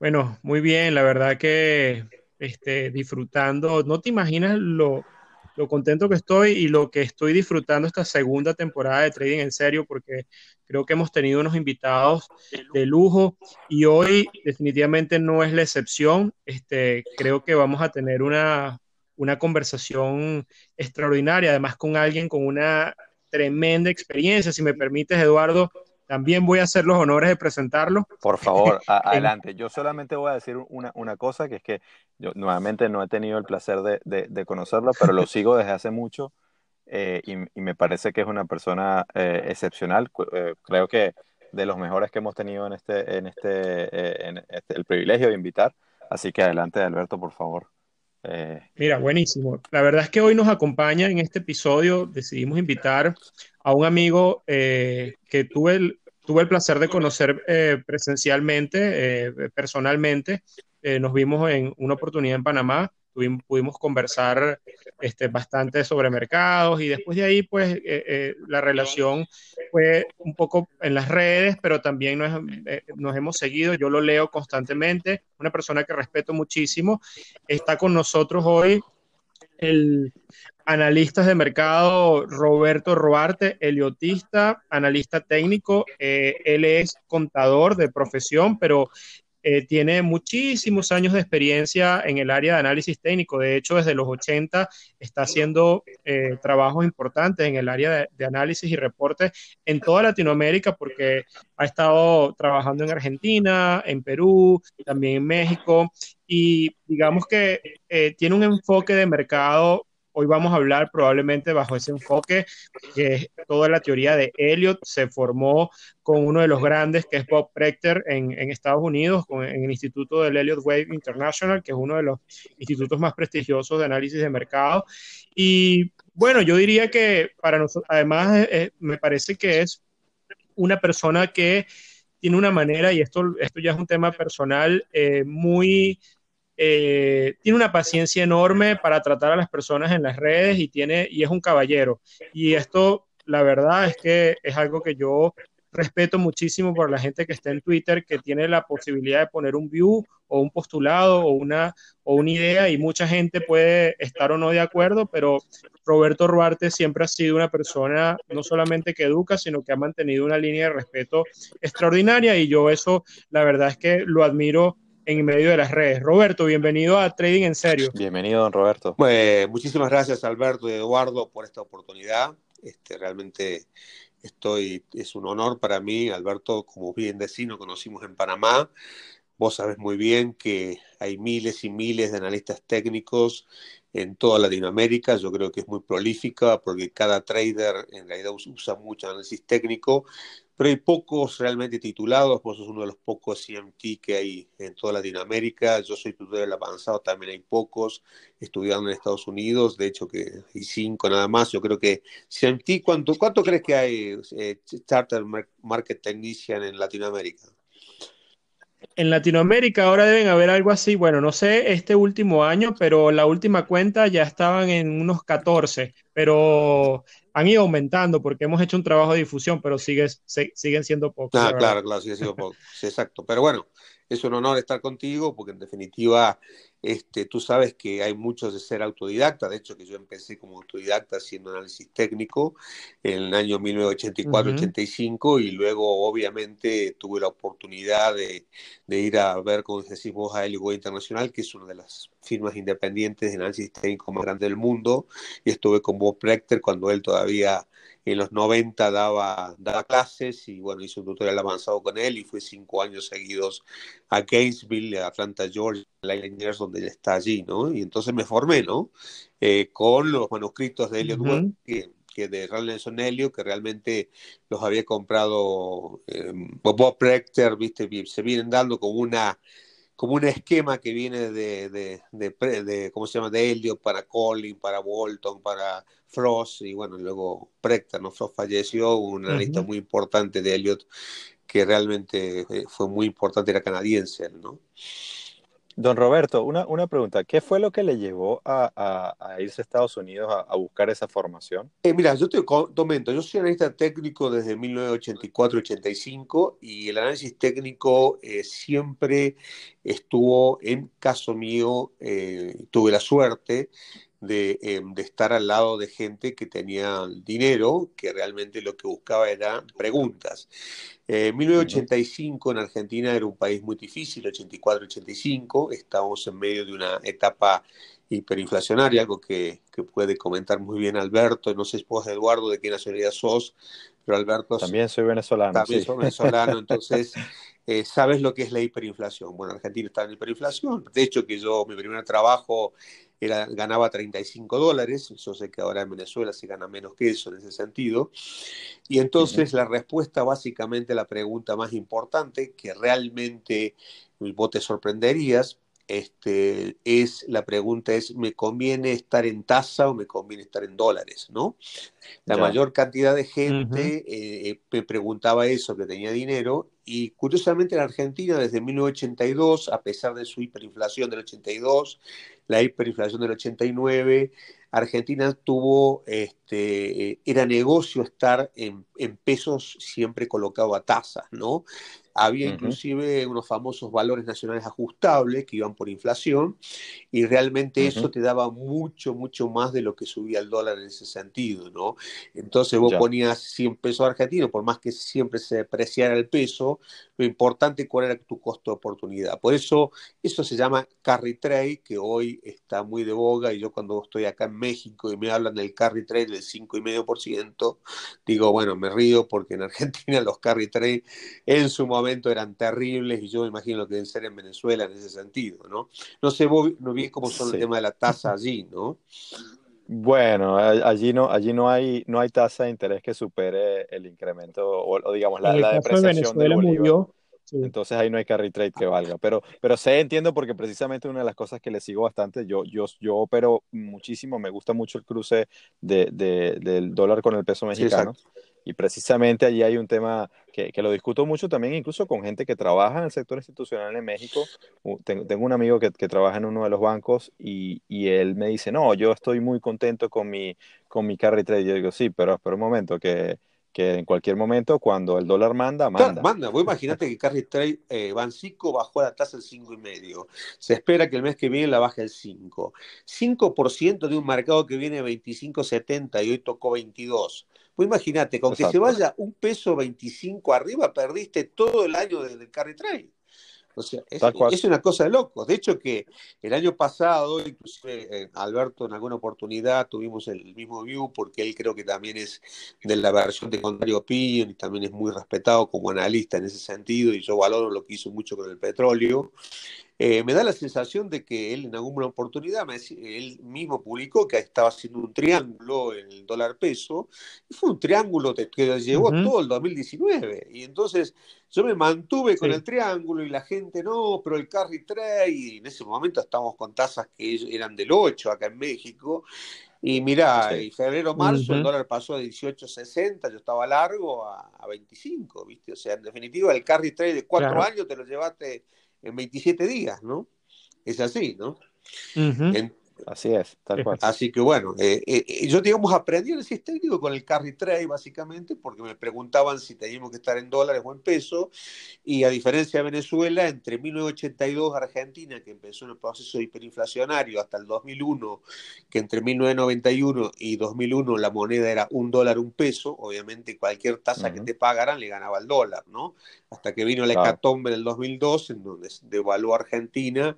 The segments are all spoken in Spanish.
Bueno, muy bien, la verdad que este, disfrutando, no te imaginas lo, lo contento que estoy y lo que estoy disfrutando esta segunda temporada de Trading en serio, porque creo que hemos tenido unos invitados de lujo y hoy definitivamente no es la excepción. Este, creo que vamos a tener una, una conversación extraordinaria, además con alguien con una tremenda experiencia. Si me permites, Eduardo, también voy a hacer los honores de presentarlo. Por favor, adelante. Yo solamente voy a decir una, una, cosa, que es que yo nuevamente no he tenido el placer de, de, conocerlo, pero lo sigo desde hace mucho eh, y, y, me parece que es una persona eh, excepcional. Eh, creo que de los mejores que hemos tenido en este, en este, en este, el privilegio de invitar. Así que adelante, Alberto, por favor. Mira, buenísimo. La verdad es que hoy nos acompaña en este episodio, decidimos invitar a un amigo que tuve el, tuve el placer de conocer eh, presencialmente, eh, personalmente. Eh, nos vimos en una oportunidad en Panamá, tuvimos, pudimos conversar este, bastante sobre mercados y después de ahí, pues, la relación fue un poco en las redes, pero también nos, nos hemos seguido. Yo lo leo constantemente, una persona que respeto muchísimo. Está con nosotros hoy el analistas de mercado Roberto Roarte, eliotista, analista técnico. Eh, él es contador de profesión, pero eh, tiene muchísimos años de experiencia en el área de análisis técnico. De hecho, desde los 80 está haciendo eh, trabajos importantes en el área de, de, análisis y reportes en toda Latinoamérica porque ha estado trabajando en Argentina, en Perú, también en México. Y digamos que tiene un enfoque de mercado Hoy vamos a hablar probablemente bajo ese enfoque, que es toda la teoría de Elliot se formó con uno de los grandes, que es Bob Prechter en, Estados Unidos, en el Instituto del Elliott Wave International, que es uno de los institutos más prestigiosos de análisis de mercado. Y bueno, yo diría que para nosotros, además, eh, eh, me parece que es una persona que tiene una manera, y esto, esto ya es un tema personal, eh, muy eh, tiene una paciencia enorme para tratar a las personas en las redes y, tiene, y es un caballero. Y esto, la verdad es que es algo que yo respeto muchísimo por la gente que está en Twitter, que tiene la posibilidad de poner un view o un postulado o una, o una idea y mucha gente puede estar o no de acuerdo, pero Roberto Ruarte siempre ha sido una persona no solamente que educa, sino que ha mantenido una línea de respeto extraordinaria y yo eso, la verdad es que lo admiro en medio de las redes. Roberto, bienvenido a Trading en Serio. Bienvenido, don Roberto. Pues, muchísimas gracias, Alberto y Eduardo, por esta oportunidad. Este, realmente estoy, es un honor para mí, Alberto, como bien decís, nos conocimos en Panamá. Vos sabés muy bien que hay miles y miles de analistas técnicos en toda Latinoamérica. Yo creo que es muy prolífica porque cada trader en realidad usa mucho análisis técnico pero hay pocos realmente titulados, vos sos uno de los pocos CMT que hay en toda Latinoamérica, yo soy tutor del avanzado, también hay pocos estudiando en Estados Unidos, de hecho que hay cinco nada más, yo creo que CMT, ¿cuánto, cuánto crees que hay eh, Charter Market Technician en Latinoamérica? En Latinoamérica ahora deben haber algo así, bueno, no sé este último año, pero la última cuenta ya estaban en unos 14, pero han ido aumentando porque hemos hecho un trabajo de difusión, pero sigue, siguen siendo pocos. Ah, claro, claro, siguen siendo pocos. Sí, exacto. Pero bueno, es un honor estar contigo porque en definitiva Este, tú sabes que hay muchos de ser autodidacta, de hecho que yo empecé como autodidacta haciendo análisis técnico en el año 1984-85 y luego obviamente tuve la oportunidad de, ir a ver, como decís vos, a Helio Internacional, que es una de las firmas independientes de análisis técnico más grande del mundo, y estuve con Bob Prechter cuando él todavía en los 90 daba, daba clases y bueno, hice un tutorial avanzado con él y fue cinco años seguidos a Gainesville, a Atlanta, Georgia, Engineers, donde él está allí, ¿no? Y entonces me formé, ¿no? Eh, con los manuscritos de Elliot uh que, que, de Ralph Nelson Elliot, que realmente los había comprado eh, Bob Prechter, ¿viste? Se vienen dando como una como un esquema que viene de, de, de, ¿cómo se llama?, de Elliot para Colin, para Bolton, para Frost, y bueno, luego Prechter, ¿no? Frost falleció, una lista muy importante de Elliot que realmente eh, fue muy importante, era canadiense, ¿no? Don Roberto, una, una pregunta. ¿Qué fue lo que le llevó a, a, irse a Estados Unidos a, buscar esa formación? Eh, mira, yo te comento, yo soy analista técnico desde 1984-85 y el análisis técnico eh, siempre estuvo, en caso mío, eh, tuve la suerte de, de, estar al lado de gente que tenía dinero, que realmente lo que buscaba eran preguntas. Eh, 1985 en Argentina era un país muy difícil, 84-85, estábamos en medio de una etapa hiperinflacionaria, algo que, que, puede comentar muy bien Alberto, no sé si vos Eduardo de qué nacionalidad sos, pero Alberto... También soy venezolano. También soy venezolano, entonces eh, sabes lo que es la hiperinflación. Bueno, Argentina está en hiperinflación, de hecho que yo, mi primer trabajo era, ganaba 35 dólares, yo sé que ahora en Venezuela se gana menos que eso en ese sentido, y entonces la respuesta básicamente a la pregunta más importante, que realmente vos te sorprenderías, este, es la pregunta es, ¿me conviene estar en tasa o me conviene estar en dólares? ¿no? La mayor cantidad de gente eh, me preguntaba eso, que tenía dinero, y curiosamente en Argentina desde 1982, a pesar de su hiperinflación del 82, la hiperinflación del 89, Argentina tuvo, este, eh, era negocio estar en, en pesos siempre colocado a tasas, ¿no? Había inclusive unos famosos valores nacionales ajustables que iban por inflación y realmente eso te daba mucho, mucho más de lo que subía el dólar en ese sentido, ¿no? Entonces vos ponías 100 pesos argentinos, por más que siempre se depreciara el peso, lo importante cuál era tu costo de oportunidad. Por eso eso se llama carry trade, que hoy está muy de boga y yo cuando estoy acá en México y me hablan del carry trade del 5,5%, digo, bueno, me río porque en Argentina los carry trade en su momento eran terribles y yo me imagino lo que deben ser en Venezuela en ese sentido, ¿no? No sé vos, no vi cómo son el tema de la tasa allí, ¿no? Bueno, allí no, allí no hay, no hay tasa de interés que supere el incremento o, digamos la, la depreciación de Bolívar. Entonces ahí no hay carry trade que valga. Pero, pero sé, entiendo, porque precisamente una de las cosas que le sigo bastante, yo, yo, yo opero muchísimo, me gusta mucho el cruce de, del dólar con el peso mexicano. Y precisamente allí hay un tema que, que, lo discuto mucho también, incluso con gente que trabaja en el sector institucional en México. Tengo, tengo un amigo que, que, trabaja en uno de los bancos y, y, él me dice, no, yo estoy muy contento con mi, con mi carry trade. Yo digo, sí, pero espera un momento, que, que en cualquier momento, cuando el dólar manda, manda. manda. Vos imagínate que carry trade eh, Bancico bajó la tasa al 5,5. Se espera que el mes que viene la baje al 5. 5% de un mercado que viene 25,70 y hoy tocó 22 pues imagínate, con que se vaya un peso 25 arriba, perdiste todo el año del carry trade. O sea, es, una cosa de locos. De hecho, que el año pasado, inclusive eh, Alberto en alguna oportunidad tuvimos el mismo view, porque él creo que también es de la versión de Contrario Opinion y también es muy respetado como analista en ese sentido, y yo valoro lo que hizo mucho con el petróleo. Eh, me da la sensación de que él en alguna oportunidad, me, él mismo publicó que estaba haciendo un triángulo en el dólar peso, y fue un triángulo que llevó todo el 2019. Y entonces yo me mantuve con el triángulo y la gente no, pero el carry trade, y en ese momento estábamos con tasas que eran del 8 acá en México. Y mira, en febrero, marzo, el dólar pasó de 18.60, yo estaba largo a, 25, ¿viste? O sea, en definitiva, el carry trade de cuatro años te lo llevaste en 27 días, ¿no? Es así, ¿no? Así es, tal cual. Así que bueno, eh, eh, yo digamos aprendí el técnico con el carry trade básicamente porque me preguntaban si teníamos que estar en dólares o en pesos y a diferencia de Venezuela, entre 1982 Argentina, que empezó en el proceso hiperinflacionario, hasta el 2001, que entre 1991 y 2001 la moneda era un dólar, un peso, obviamente cualquier tasa que te pagaran le ganaba el dólar, ¿no? Hasta que vino la hecatombe del 2002, en donde devaluó Argentina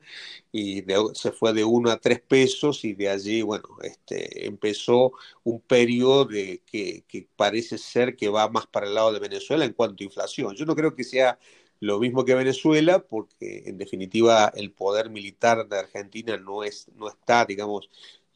y se fue de 1 a 3 pesos y de allí, bueno, este, empezó un periodo de, que, que, parece ser que va más para el lado de Venezuela en cuanto a inflación. Yo no creo que sea lo mismo que Venezuela, porque en definitiva el poder militar de Argentina no, es, no está, digamos,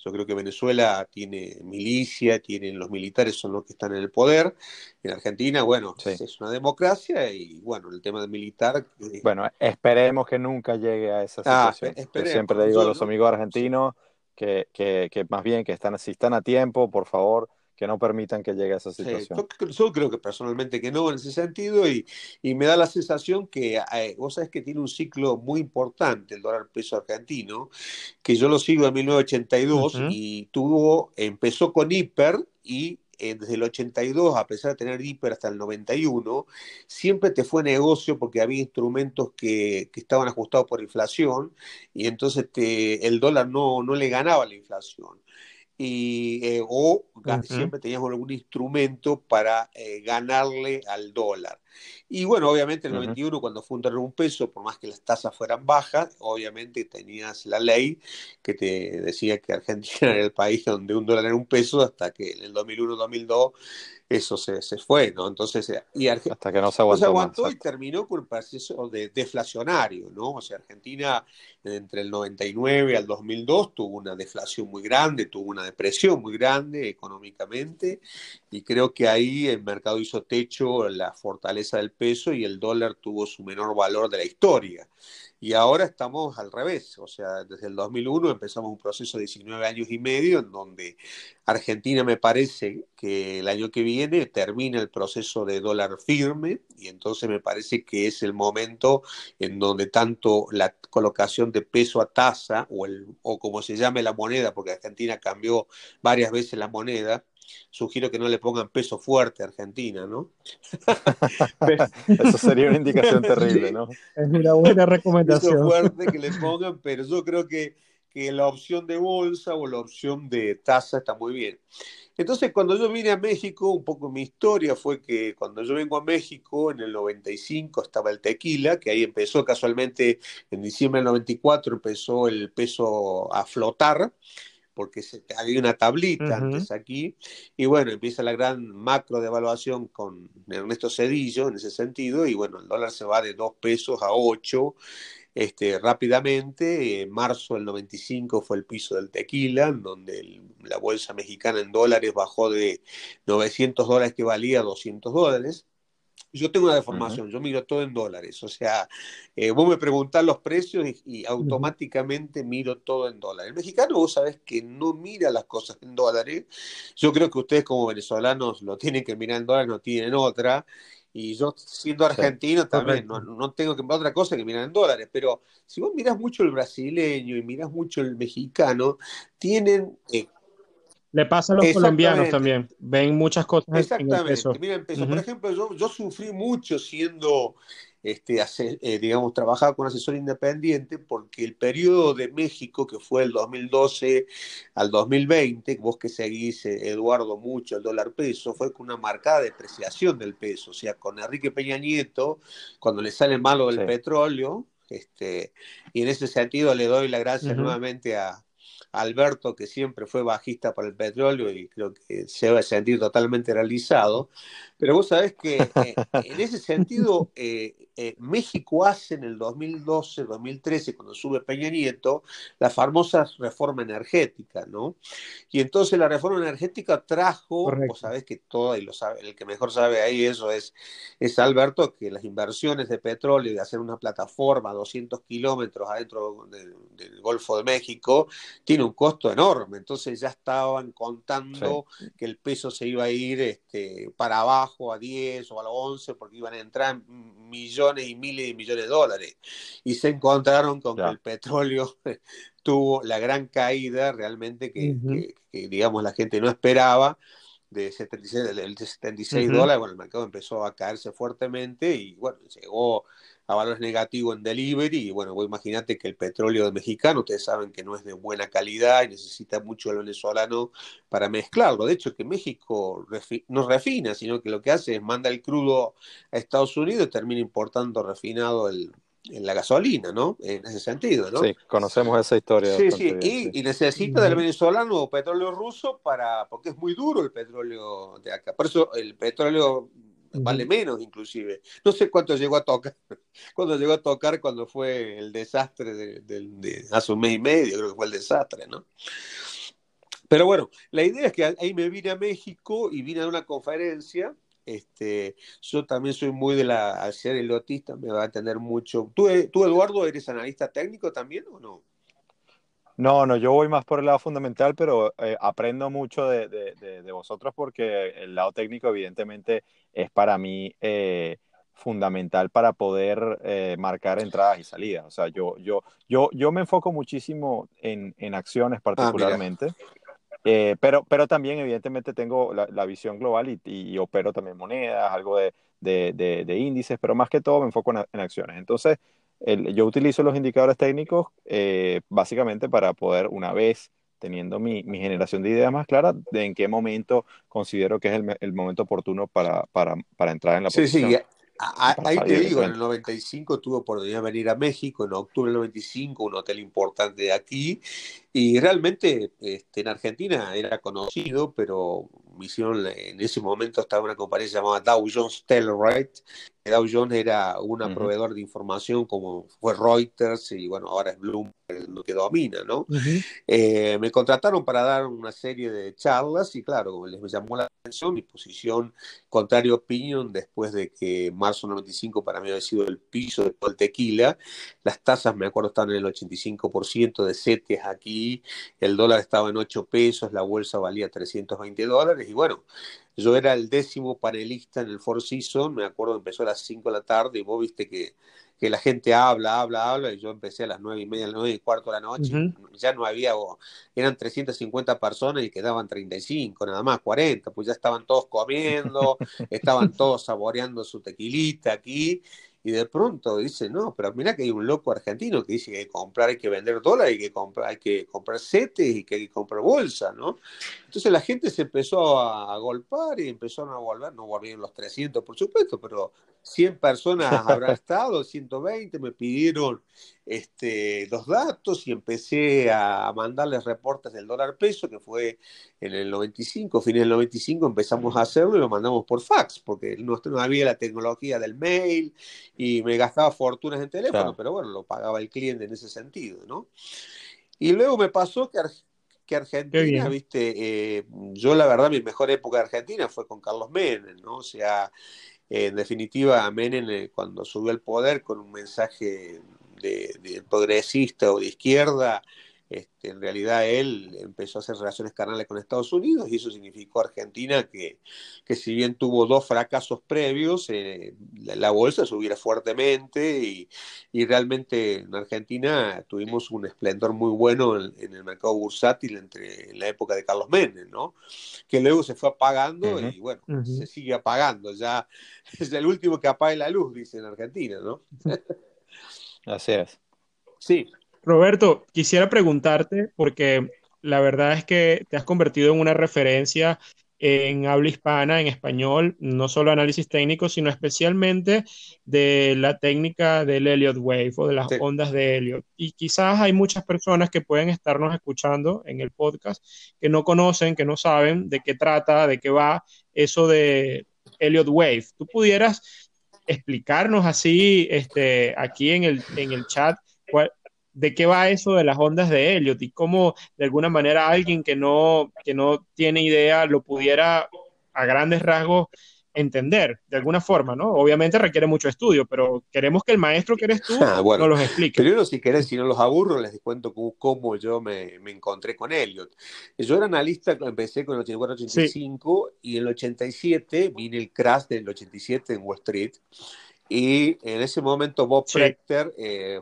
yo creo que Venezuela tiene milicia, tienen los militares son los que están en el poder. En Argentina, bueno, es una democracia y bueno, el tema del militar. Eh, bueno, esperemos que nunca llegue a esa ah, situación. siempre le digo a los amigos argentinos que, que, que, más bien que están, si están a tiempo, por favor, que no permitan que llegue a esa situación. yo, creo que personalmente que no en ese sentido y, y me da la sensación que eh, vos sabés que tiene un ciclo muy importante el dólar peso argentino, que yo lo sigo en 1982 y tuvo, empezó con hiper y eh, desde el 82, a pesar de tener hiper hasta el 91, siempre te fue negocio porque había instrumentos que, que estaban ajustados por inflación y entonces te, el dólar no, no le ganaba la inflación y, eh, o siempre teníamos algún instrumento para eh, ganarle al dólar. Y bueno, obviamente en el 91, cuando fue un un peso, por más que las tasas fueran bajas, obviamente tenías la ley que te decía que Argentina era el país donde un dólar era un peso, hasta que en el 2001-2002 eso se, se, fue, ¿no? Entonces, eh, y hasta que no se aguantó, aguantó y terminó con un proceso de deflacionario, ¿no? O sea, Argentina entre el 99 al 2002 tuvo una deflación muy grande, tuvo una depresión muy grande económicamente, y creo que ahí el mercado hizo techo la fortaleza del peso y el dólar tuvo su menor valor de la historia. Y ahora estamos al revés, o sea, desde el 2001 empezamos un proceso de 19 años y medio en donde Argentina me parece que el año que viene termina el proceso de dólar firme y entonces me parece que es el momento en donde tanto la colocación de peso a tasa o, el, o como se llame la moneda, porque Argentina cambió varias veces la moneda, sugiero que no le pongan peso fuerte a Argentina, ¿no? Eso sería una indicación terrible, ¿no? Es una buena recomendación. Peso fuerte que le pongan, pero yo creo que, que la opción de bolsa o la opción de tasa está muy bien. Entonces, cuando yo vine a México, un poco mi historia fue que cuando yo vengo a México, en el 95 estaba el tequila, que ahí empezó casualmente, en diciembre del 94 empezó el peso a flotar porque se, había una tablita antes aquí, y bueno, empieza la gran macro devaluación con Ernesto Cedillo en ese sentido, y bueno, el dólar se va de 2 pesos a 8 este, rápidamente. En marzo del 95 fue el piso del tequila, donde la bolsa mexicana en dólares bajó de 900 dólares que valía a 200 dólares. Yo tengo una deformación, yo miro todo en dólares, o sea, eh, vos me preguntás los precios y, automáticamente miro todo en dólares. El mexicano, vos sabés que no mira las cosas en dólares. Yo creo que ustedes como venezolanos lo tienen que mirar en dólares, no tienen otra. Y yo siendo argentino también, no, tengo que otra cosa que mirar en dólares, pero si vos mirás mucho el brasileño y mirás mucho el mexicano, tienen eh, le pasa a los colombianos también. Ven muchas cosas Exactamente. en el peso. Mira, Por ejemplo, yo, yo, sufrí mucho siendo, este, eh, digamos, trabajaba con asesor independiente porque el periodo de México, que fue el 2012 al 2020, vos que seguís, eh, Eduardo, mucho el dólar peso, fue con una marcada depreciación del peso. O sea, con Enrique Peña Nieto, cuando le sale malo el petróleo, este, y en ese sentido le doy la gracia nuevamente a, Alberto, que siempre fue bajista para el petróleo y creo que se va a sentir totalmente realizado. Pero vos sabés que eh, en ese sentido, eh, eh, México hace en el 2012, 2013, cuando sube Peña Nieto, la famosa reforma energética, ¿no? Y entonces la reforma energética trajo, vos sabés que todo, y lo sabe, el que mejor sabe ahí eso es, es Alberto, que las inversiones de petróleo y hacer una plataforma a 200 kilómetros adentro del Golfo de México, tiene un costo enorme. Entonces ya estaban contando que el peso se iba a ir este, para abajo a 10 o a 11 porque iban a entrar millones millones y miles de millones de dólares. Y se encontraron con que el petróleo tuvo la gran caída realmente que, digamos, la gente no esperaba de 76, de 76 dólares, bueno, el mercado empezó a caerse fuertemente y bueno, llegó a valores negativos en delivery y bueno, vos imagínate que el petróleo mexicano, ustedes saben que no es de buena calidad y necesita mucho el venezolano para mezclarlo. De hecho, que México no refina, sino que lo que hace es manda el crudo a Estados Unidos y termina importando refinado el, en la gasolina, ¿no? En ese sentido, ¿no? Sí, conocemos esa historia. Sí, sí, y, necesita del venezolano petróleo ruso para, porque es muy duro el petróleo de acá. Por eso el petróleo vale menos inclusive. No sé cuánto llegó a tocar, cuando llegó a tocar cuando fue el desastre de, hace un mes y medio, creo que fue el desastre, ¿no? Pero bueno, la idea es que ahí me vine a México y vine a una conferencia. Este, yo también soy muy de la, al ser elotista, me va a entender mucho. ¿Tú, ¿Tú, Eduardo, eres analista técnico también o no? No, no, yo voy más por el lado fundamental, pero eh, aprendo mucho de, de, vosotros porque el lado técnico evidentemente es para mí eh, fundamental para poder eh, marcar entradas y salidas. O sea, yo, yo, yo, yo me enfoco muchísimo en, en acciones ah, particularmente. pero, pero también, evidentemente, tengo la, visión global y, y, opero también monedas, algo de, de, índices, pero más que todo me enfoco en, en acciones. Entonces, yo utilizo los indicadores técnicos eh, básicamente para poder, una vez teniendo mi, mi, generación de ideas más clara, de en qué momento considero que es el, el momento oportuno para, para, para, entrar en la posición. Sí, sí, ahí te digo, en el 95 tuve oportunidad de venir a México, en octubre del 95, un hotel importante de aquí, y realmente este, en Argentina era conocido, pero misión en ese momento estaba una compañía llamada Dow Jones Telluride. Dow Jones era un proveedor de información como fue Reuters y bueno, ahora es Bloomberg lo que domina, ¿no? Eh, me contrataron para dar una serie de charlas y claro, les llamó la mi posición contrario opinion después de que marzo 95 para mí había sido el piso de todo el tequila. Las tasas, me acuerdo, estaban en el 85% de CETES aquí, el dólar estaba en 8 pesos, la bolsa valía 320 dólares. Y bueno, yo era el décimo panelista en el Four Seasons, me acuerdo empezó a las 5 de la tarde y vos viste que, que la gente habla, habla, habla, y yo empecé a las 9 y media, a las 9 y cuarto de la noche, ya no había, eran 350 personas y quedaban 35, nada más, 40, pues ya estaban todos comiendo, estaban todos saboreando su tequilita aquí, y de pronto dice, no, pero mira que hay un loco argentino que dice que hay que comprar, hay que vender dólares, hay que comprar, hay que comprar setes y que hay que comprar bolsa, ¿no? Entonces la gente se empezó a, golpar y empezaron a volver, no volvieron los 300 por supuesto, pero 100 personas habrá estado, 120 me pidieron este, los datos y empecé a mandarles reportes del dólar peso, que fue en el 95, fines del 95 empezamos a hacerlo y lo mandamos por fax, porque no, no había la tecnología del mail y me gastaba fortunas en teléfono, pero bueno, lo pagaba el cliente en ese sentido, ¿no? Y luego me pasó que, que Argentina, viste, eh, yo la verdad mi mejor época de Argentina fue con Carlos Menem, ¿no? O sea, en definitiva, Menem eh, cuando subió al poder con un mensaje de, progresista o de izquierda, este, en realidad él empezó a hacer relaciones carnales con Estados Unidos y eso significó Argentina que, que si bien tuvo dos fracasos previos, eh, la, bolsa subiera fuertemente y, y, realmente en Argentina tuvimos un esplendor muy bueno en, el mercado bursátil entre en la época de Carlos Menem, ¿no? que luego se fue apagando y bueno, se sigue apagando, ya es el último que apague la luz, dice en Argentina, ¿no? Así es. Sí. Roberto, quisiera preguntarte, porque la verdad es que te has convertido en una referencia en habla hispana, en español, no solo análisis técnico, sino especialmente de la técnica del Elliott Wave o de las ondas de Elliott. Y quizás hay muchas personas que pueden estarnos escuchando en el podcast que no conocen, que no saben de qué trata, de qué va eso de Elliott Wave. ¿Tú pudieras explicarnos así este, aquí en el, en el chat de qué va eso de las ondas de Elliot y cómo de alguna manera alguien que no, que no tiene idea lo pudiera a grandes rasgos entender de alguna forma, ¿no? Obviamente requiere mucho estudio, pero queremos que el maestro que eres tú ah, nos los explique. Primero, si querés, si no los aburro, les cuento cómo, yo me, me, encontré con Elliot. Yo era analista, empecé con el 84-85 y en el 87 vine el crash del 87 en Wall Street y en ese momento Bob Proctor eh,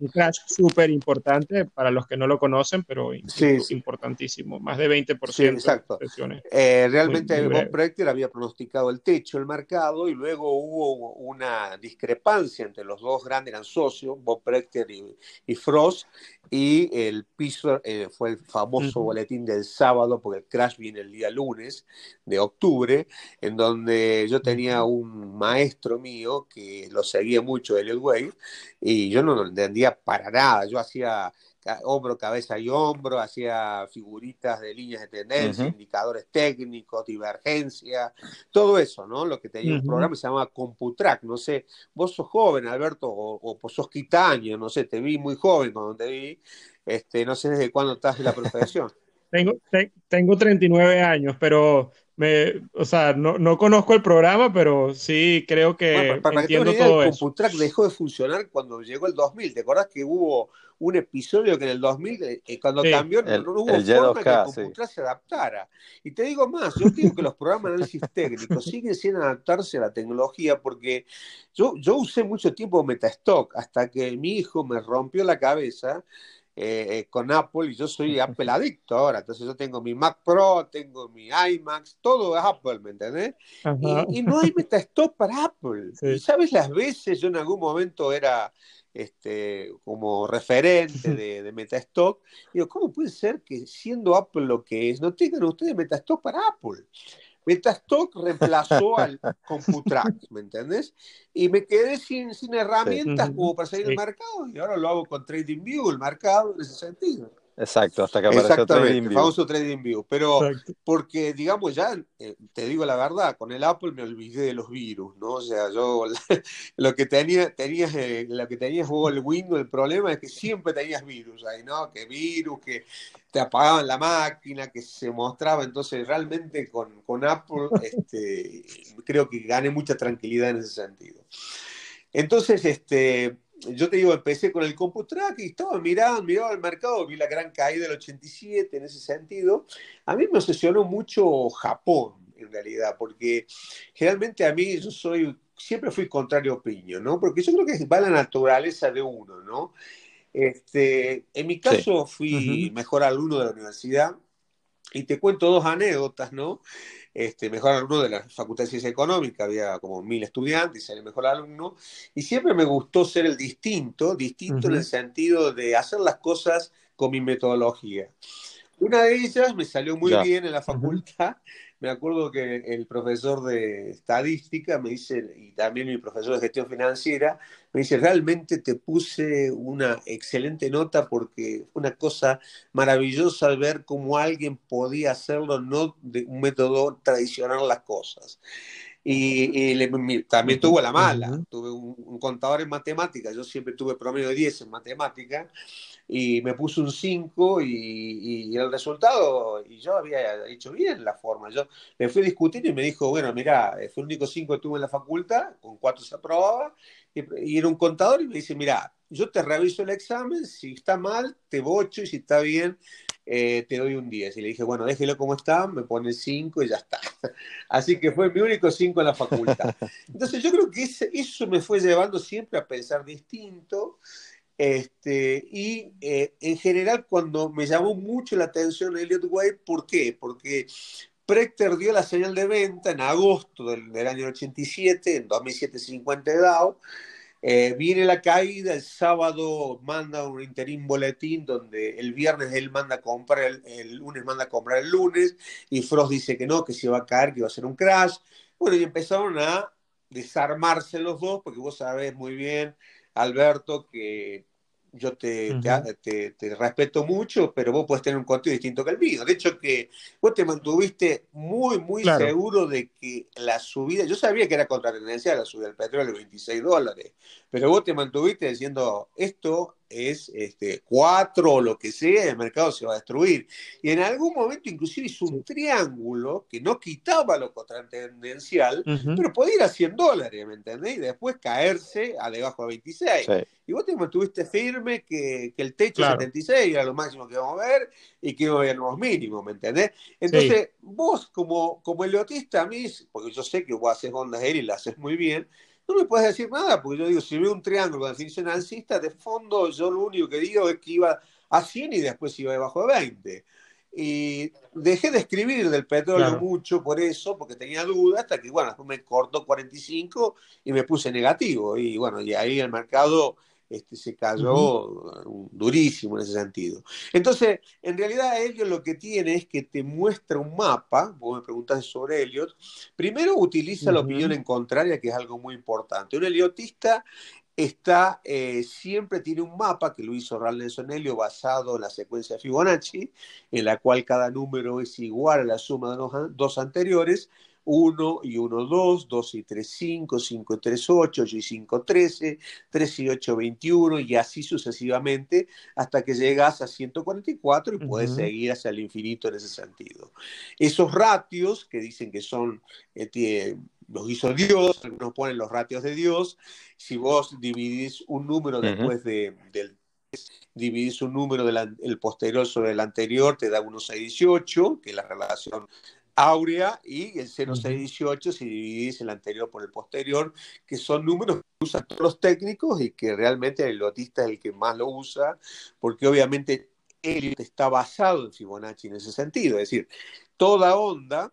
un crash súper importante para los que no lo conocen, pero importantísimo, más de 20% sí, exacto. Eh, realmente Bob Proctor había pronosticado el techo del mercado y luego hubo una discrepancia entre los dos grandes, eran socios, Bob Proctor y, Frost, y el piso eh, fue el famoso boletín del sábado, porque el crash viene el día lunes de octubre, en donde yo tenía un maestro mío que lo seguía mucho, Elliot Wave, y yo no lo entendía para nada. Yo hacía hombro, cabeza y hombro, hacía figuritas de líneas de tendencia, indicadores técnicos, divergencia, todo eso, ¿no? Lo que tenía un programa se llamaba CompuTrack, no sé, vos sos joven, Alberto, o, o sos quitaño, no sé, te vi muy joven cuando te vi, este, no sé desde cuándo estás en la profesión. Tengo, tengo 39 años, pero me, o sea, no, no, conozco el programa, pero sí creo que para entiendo que todo el CompuTrack dejó de funcionar cuando llegó el 2000. ¿Te acordás que hubo un episodio que en el 2000, eh, eh, cuando cambió, no hubo forma que el CompuTrack se adaptara? Y te digo más, yo creo que los programas de análisis técnicos siguen sin adaptarse a la tecnología porque yo, yo usé mucho tiempo Metastock hasta que mi hijo me rompió la cabeza eh, con Apple y yo soy Apple adicto ahora. Entonces yo tengo mi Mac Pro, tengo mi iMac, todo es Apple, ¿me entendés? Y, no hay metastop para Apple. Y sabes las veces yo en algún momento era este, como referente de, de Metastock. Digo, ¿cómo puede ser que siendo Apple lo que es, no tengan ustedes Metastock para Apple? Metastock reemplazó al CompuTrack, ¿me entendés? Y me quedé sin, sin herramientas como para salir al mercado y ahora lo hago con TradingView, el mercado en ese sentido. Exacto, hasta que apareció TradingView. el famoso TradingView. Pero porque, digamos, ya, eh, te digo la verdad, con el Apple me olvidé de los virus, ¿no? O sea, yo lo que tenía, tenías, eh, lo que tenías vos el Windows, el problema es que siempre tenías virus ahí, ¿no? Que virus, que te apagaban la máquina, que se mostraba. Entonces, realmente con, con Apple, este, creo que gané mucha tranquilidad en ese sentido. Entonces, este yo te digo, empecé con el CompuTrack y estaba mirando, miraba el mercado, vi la gran caída del 87 en ese sentido. A mí me obsesionó mucho Japón, en realidad, porque generalmente a mí yo soy, siempre fui contrario a opinión, ¿no? Porque yo creo que va la naturaleza de uno, ¿no? Este, en mi caso fui mejor alumno de la universidad y te cuento dos anécdotas, ¿no? este, mejor alumno de la Facultad de Ciencias Económicas, había como mil estudiantes, era el mejor alumno, y siempre me gustó ser el distinto, distinto en el sentido de hacer las cosas con mi metodología. Una de ellas me salió muy bien en la facultad. Me acuerdo que el profesor de estadística me dice, y también mi profesor de gestión financiera, me dice, realmente te puse una excelente nota porque fue una cosa maravillosa ver cómo alguien podía hacerlo, no de un método tradicional las cosas. Y, también tuvo la mala, tuve un, un, contador en matemáticas, yo siempre tuve promedio de 10 en matemáticas, y me puso un 5 y, el resultado, y yo había hecho bien la forma. Yo le fui a discutir y me dijo, bueno, mira, fue el único 5 que tuve en la facultad, con 4 se aprobaba, y, era un contador y me dice, mira, yo te reviso el examen, si está mal, te bocho y si está bien, eh, te doy un 10. Y le dije, bueno, déjelo como está, me pone 5 y ya está. Así que fue mi único 5 en la facultad. Entonces yo creo que eso me fue llevando siempre a pensar distinto. Este, y eh, en general, cuando me llamó mucho la atención Elliot Wave, ¿por qué? Porque Prechter dio la señal de venta en agosto del, año 87, en 2007 50 de DAO. Viene la caída, el sábado manda un interín boletín donde el viernes él manda a comprar, el, el, lunes manda a comprar el lunes, y Frost dice que no, que se va a caer, que iba a ser un crash. Bueno, y empezaron a desarmarse los dos, porque vos sabés muy bien, Alberto, que yo te, te, respeto mucho, pero vos puedes tener un contenido distinto que el mío. De hecho, que vos te mantuviste muy, muy seguro de que la subida, yo sabía que era contratendencial la subida del petróleo de 26 dólares, pero vos te mantuviste diciendo, esto es este, cuatro o lo que sea, el mercado se va a destruir. Y en algún momento inclusive hizo un triángulo que no quitaba lo contratendencial, pero podía ir a 100 dólares, ¿me entendés? Y después caerse a debajo de 26. Y vos te mantuviste firme que, el techo de 76 era lo máximo que íbamos a ver y que iba a haber los mínimos, ¿me entendés? Entonces, vos como, como eliotista a mí, porque yo sé que vos haces ondas aéreas y las haces muy bien, no me puedes decir nada, porque yo digo, si veo un triángulo con definición alcista, de fondo yo lo único que digo es que iba a 100 y después iba debajo de 20. Y dejé de escribir del petróleo mucho por eso, porque tenía dudas, hasta que, bueno, después me cortó 45 y me puse negativo. Y bueno, y ahí el mercado este, se cayó durísimo en ese sentido. Entonces, en realidad Elliot lo que tiene es que te muestra un mapa, vos me preguntaste sobre Elliot, primero utiliza la opinión en contraria, que es algo muy importante. Un eliotista está, eh, siempre tiene un mapa que lo hizo Ralph Nelson Elliot basado en la secuencia de Fibonacci, en la cual cada número es igual a la suma de los dos anteriores, 1 y 1, 2, 2 y 3, 5, 5 y 3, 8, 8 y 5, 13, 3 y 8, 21 y así sucesivamente hasta que llegas a 144 y puedes seguir hacia el infinito en ese sentido. Esos ratios que dicen que son, eh, los hizo Dios, algunos ponen los ratios de Dios, si vos dividís un número después de, del dividís un número del posterior sobre el anterior, te da 1,618, que es la relación áurea y el 0618 si dividís el anterior por el posterior, que son números que usan todos los técnicos y que realmente el lotista es el que más lo usa, porque obviamente Elliot está basado en Fibonacci en ese sentido, es decir, toda onda,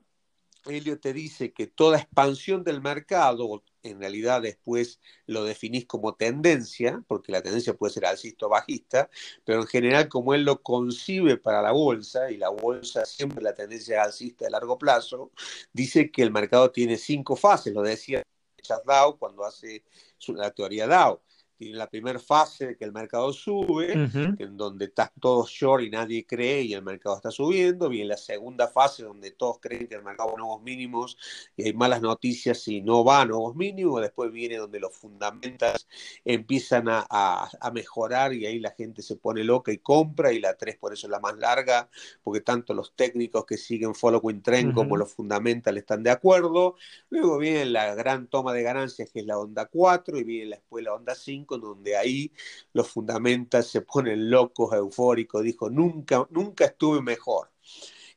Elliot te dice que toda expansión del mercado, en realidad después lo definís como tendencia, porque la tendencia puede ser alcista o bajista, pero en general como él lo concibe para la bolsa, y la bolsa siempre la tendencia alcista de largo plazo, dice que el mercado tiene cinco fases, lo decía Charles Dow cuando hace la teoría Dow la primera fase de que el mercado sube, en donde está todo short y nadie cree y el mercado está subiendo. Viene la segunda fase donde todos creen que el mercado va a nuevos mínimos y hay malas noticias y no va a nuevos mínimos. Después viene donde los fundamentos empiezan a, a, mejorar y ahí la gente se pone loca y compra. Y la 3 por eso es la más larga, porque tanto los técnicos que siguen following trend como los fundamentals están de acuerdo. Luego viene la gran toma de ganancias que es la onda 4 y viene después la onda 5 donde ahí los fundamentas se ponen locos, eufóricos, dijo, nunca, nunca estuve mejor.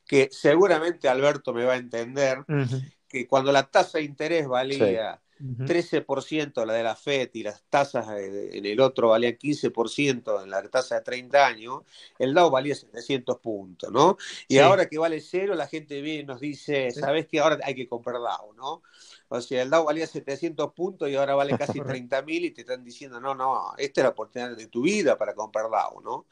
Que seguramente Alberto me va a entender que cuando la tasa de interés valía 13% la de la FED y las tasas en el otro valían 15% en la tasa de 30 años, el Dow valía 700 puntos, ¿no? Y ahora que vale cero, la gente viene y nos dice, ¿sabes qué? Ahora hay que comprar Dow, ¿no? O sea, el Dow valía 700 puntos y ahora vale casi 30 mil y te están diciendo, no, no, esta es la oportunidad de tu vida para comprar Dow, ¿no?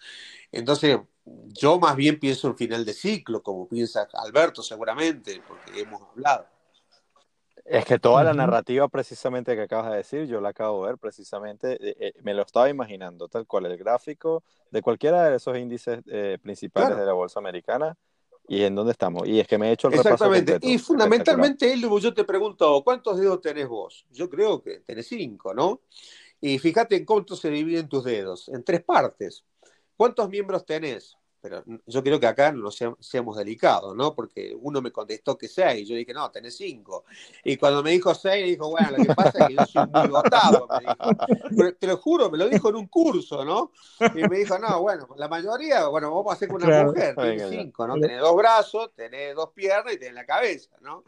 Entonces, yo más bien pienso en final de ciclo, como piensa Alberto seguramente, porque hemos hablado. Es que toda la narrativa precisamente que acabas de decir, yo la acabo de ver precisamente, eh, eh, me lo estaba imaginando, tal cual el gráfico de cualquiera de esos índices eh, principales de la bolsa americana ¿Y en dónde estamos? Y es que me he hecho el Exactamente. y fundamentalmente, yo te pregunto, ¿cuántos dedos tenés vos? Yo creo que tenés cinco, ¿no? Y fíjate en cuánto se dividen tus dedos, en tres partes. ¿Cuántos miembros tenés? Pero yo creo que acá no seamos, delicados, ¿no? Porque uno me contestó que seis, yo dije, no, tenés cinco. Y cuando me dijo seis, dijo, bueno, lo que pasa es que yo soy muy dotado, me dijo. te lo juro, me lo dijo en un curso, ¿no? Y me dijo, no, bueno, la mayoría, bueno, vamos a hacer con una mujer, tenés cinco, ¿no? Tenés dos brazos, tenés dos piernas y tenés la cabeza, ¿no?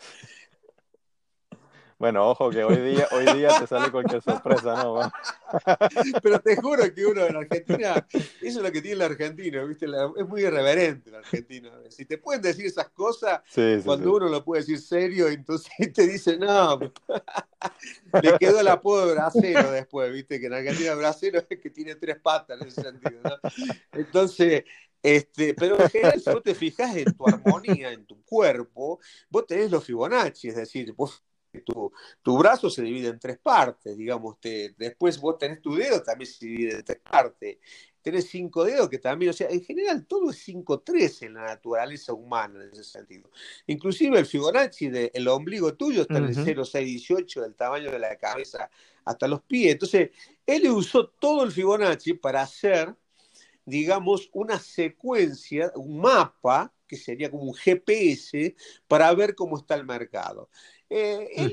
Bueno, ojo que hoy día, hoy día te sale cualquier sorpresa, ¿no? Pero te juro que uno en Argentina, eso es lo que tiene el argentino, ¿viste? es muy irreverente el argentino. Si te pueden decir esas cosas, cuando uno lo puede decir serio, entonces te dice, no, le quedó el apodo de bracero después, ¿viste? Que en Argentina bracero es que tiene tres patas en ese sentido, ¿no? Entonces, este, pero en general, si vos te fijas en tu armonía, en tu cuerpo, vos tenés los Fibonacci, es decir, vos tu, tu, brazo se divide en tres partes, digamos, te, después vos tenés tu dedo, también se divide en tres partes, tenés cinco dedos que también, o sea, en general todo es 5-3 en la naturaleza humana en ese sentido. Inclusive el Fibonacci del ombligo tuyo está en el 0,618 del tamaño de la cabeza hasta los pies. Entonces, él usó todo el Fibonacci para hacer, digamos, una secuencia, un mapa, que sería como un GPS, para ver cómo está el mercado. Eh,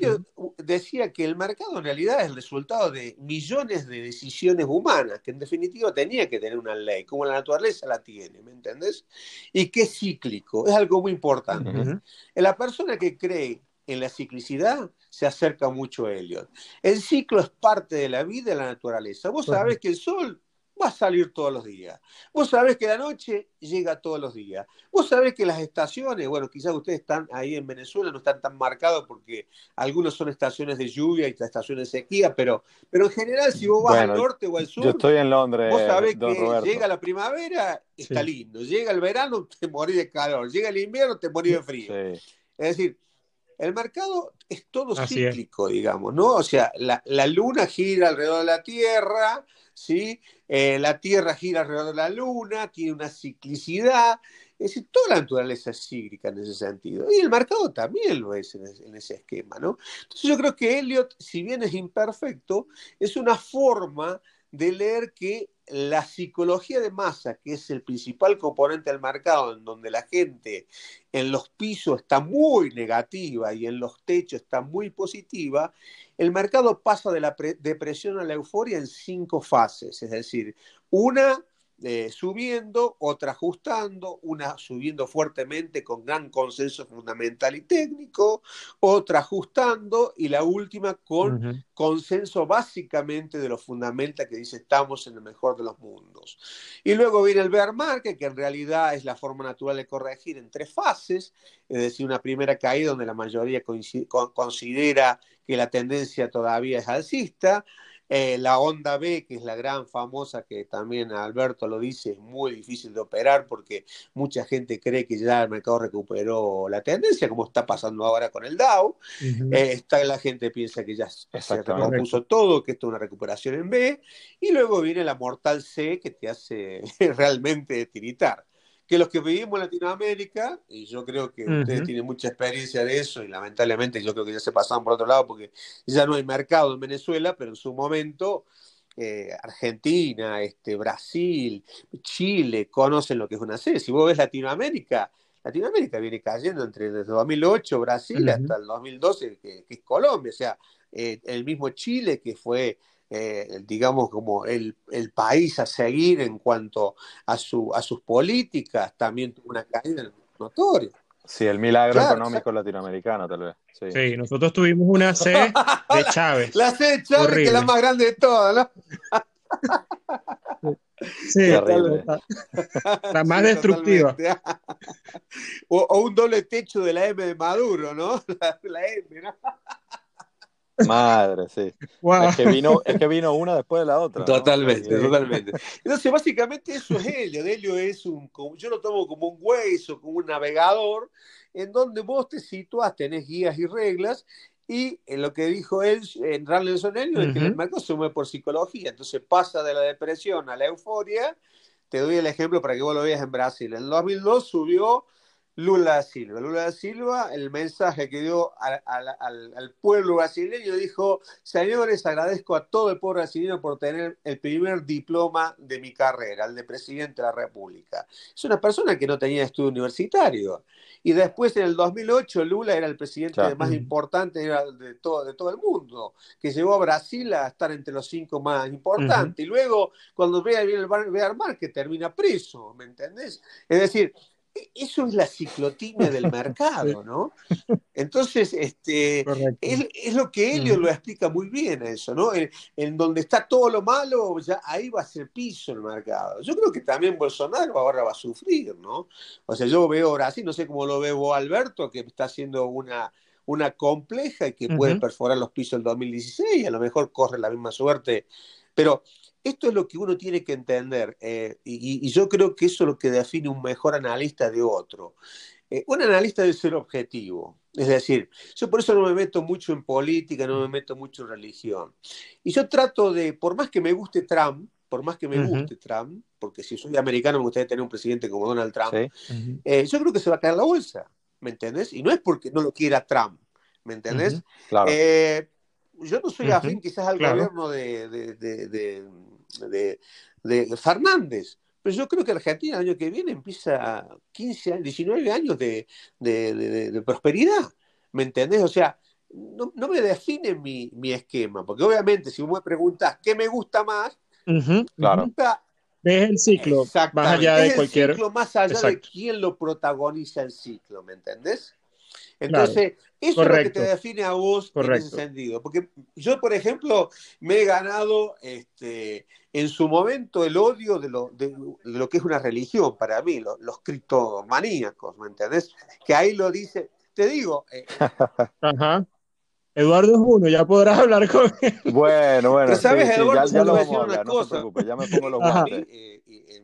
decía que el mercado en realidad es el resultado de millones de decisiones humanas, que en definitiva tenía que tener una ley, como la naturaleza la tiene, ¿me entendés? Y que es cíclico, es algo muy importante. La persona que cree en la ciclicidad se acerca mucho a Elliot. El ciclo es parte de la vida y la naturaleza. Vos sabés que el sol va a salir todos los días. Vos sabés que la noche llega todos los días. Vos sabés que las estaciones, bueno, quizás ustedes están ahí en Venezuela, no están tan marcados porque algunos son estaciones de lluvia y estaciones de sequía, pero, pero en general si vos vas al norte o al sur, yo estoy en Londres, vos sabés que llega la primavera, está lindo, llega el verano, te morís de calor, llega el invierno, te morís de frío. Es decir, el mercado es todo cíclico, digamos, ¿no? O sea, la, la luna gira alrededor de la Tierra, ¿sí? Eh, la Tierra gira alrededor de la Luna, tiene una ciclicidad, es decir, toda la naturaleza es cíclica en ese sentido. Y el mercado también lo es en ese, esquema, ¿no? Entonces yo creo que Elliot, si bien es imperfecto, es una forma de leer que la psicología de masa, que es el principal componente del mercado, en donde la gente en los pisos está muy negativa y en los techos está muy positiva, el mercado pasa de la depresión a la euforia en cinco fases, es decir, una eh, subiendo, otra ajustando, una subiendo fuertemente con gran consenso fundamental y técnico, otra ajustando y la última con consenso básicamente de lo fundamental que dice estamos en el mejor de los mundos. Y luego viene el bear market, que en realidad es la forma natural de corregir en tres fases, es decir, una primera caída donde la mayoría considera que la tendencia todavía es alcista, eh, la onda B, que es la gran famosa, que también Alberto lo dice, es muy difícil de operar porque mucha gente cree que ya el mercado recuperó la tendencia, como está pasando ahora con el Dow. Eh, está, la gente piensa que ya se recompuso todo, que esto es una recuperación en B. Y luego viene la mortal C, que te hace realmente tiritar que los que vivimos en Latinoamérica, y yo creo que ustedes tienen mucha experiencia de eso, y lamentablemente yo creo que ya se pasaron por otro lado porque ya no hay mercado en Venezuela, pero en su momento eh, Argentina, este, Brasil, Chile conocen lo que es una C. Si vos ves Latinoamérica, Latinoamérica viene cayendo entre el 2008 Brasil hasta el 2012, que, es Colombia, o sea, eh, el mismo Chile que fue eh, digamos, como el, el, país a seguir en cuanto a, su, a sus políticas, también tuvo una caída notoria. Sí, el milagro económico latinoamericano, tal vez. Sí. nosotros tuvimos una C de Chávez. la C de Chávez, que es la más grande de todas, ¿no? Sí, la, más destructiva. O, un doble techo de la M de Maduro, ¿no? La, la M, ¿no? Madre, sí. Es, que vino, es que vino una después de la otra. Totalmente, totalmente. Entonces, básicamente eso es Helio. Helio es un, yo lo tomo como un hueso, como un navegador, en donde vos te situas, tenés guías y reglas, y en lo que dijo él, en Ralston Helio, es que el mercado se mueve por psicología. Entonces pasa de la depresión a la euforia. Te doy el ejemplo para que vos lo veas en Brasil. En el 2002 subió Lula da Silva. Lula da Silva, el mensaje que dio al, pueblo brasileño, dijo, señores, agradezco a todo el pueblo brasileño por tener el primer diploma de mi carrera, el de presidente de la República. Es una persona que no tenía estudio universitario. Y después, en el 2008, Lula era el presidente más importante de todo, de todo el mundo, que llevó a Brasil a estar entre los cinco más importantes. Y luego, cuando vea bien el Bear que termina preso, ¿me entendés? Es decir, eso es la ciclotimia del mercado, ¿no? Entonces, este, es, lo que Helio lo explica muy bien eso, ¿no? En, donde está todo lo malo, ya ahí va a ser piso el mercado. Yo creo que también Bolsonaro ahora va a sufrir, ¿no? O sea, yo veo ahora sí, no sé cómo lo veo Alberto, que está haciendo una, una compleja y que puede perforar los pisos del 2016, a lo mejor corre la misma suerte, pero esto es lo que uno tiene que entender eh, y, yo creo que eso es lo que define un mejor analista de otro. Eh, un analista debe ser objetivo, es decir, yo por eso no me meto mucho en política, no me meto mucho en religión. Y yo trato de, por más que me guste Trump, por más que me guste Trump, porque si soy americano me gustaría tener un presidente como Donald Trump, eh, yo creo que se va a caer la bolsa, ¿me entendés? Y no es porque no lo quiera Trump, ¿me entendés? yo no soy afín quizás al gobierno de de, de Fernández. Pero yo creo que Argentina el año que viene empieza 15, 19 años de, de prosperidad. ¿Me entendés? O sea, no, me define mi, mi, esquema, porque obviamente si vos me preguntas qué me gusta más, claro. es el ciclo, más allá de cualquier... ciclo más allá de quién lo protagoniza el ciclo, ¿me entendés? Entonces, eso es lo que te define a vos en ese sentido. Porque yo, por ejemplo, me he ganado este, en su momento el odio de lo, de, lo que es una religión para mí, los criptomaníacos, ¿me entendés? Que ahí lo dice, te digo. Eh, Ajá. Eduardo es uno, ya podrás hablar con él. Bueno, bueno. Pero sabes, Eduardo, ya, lo decir una cosa. No ya me pongo los guantes. Eh, eh,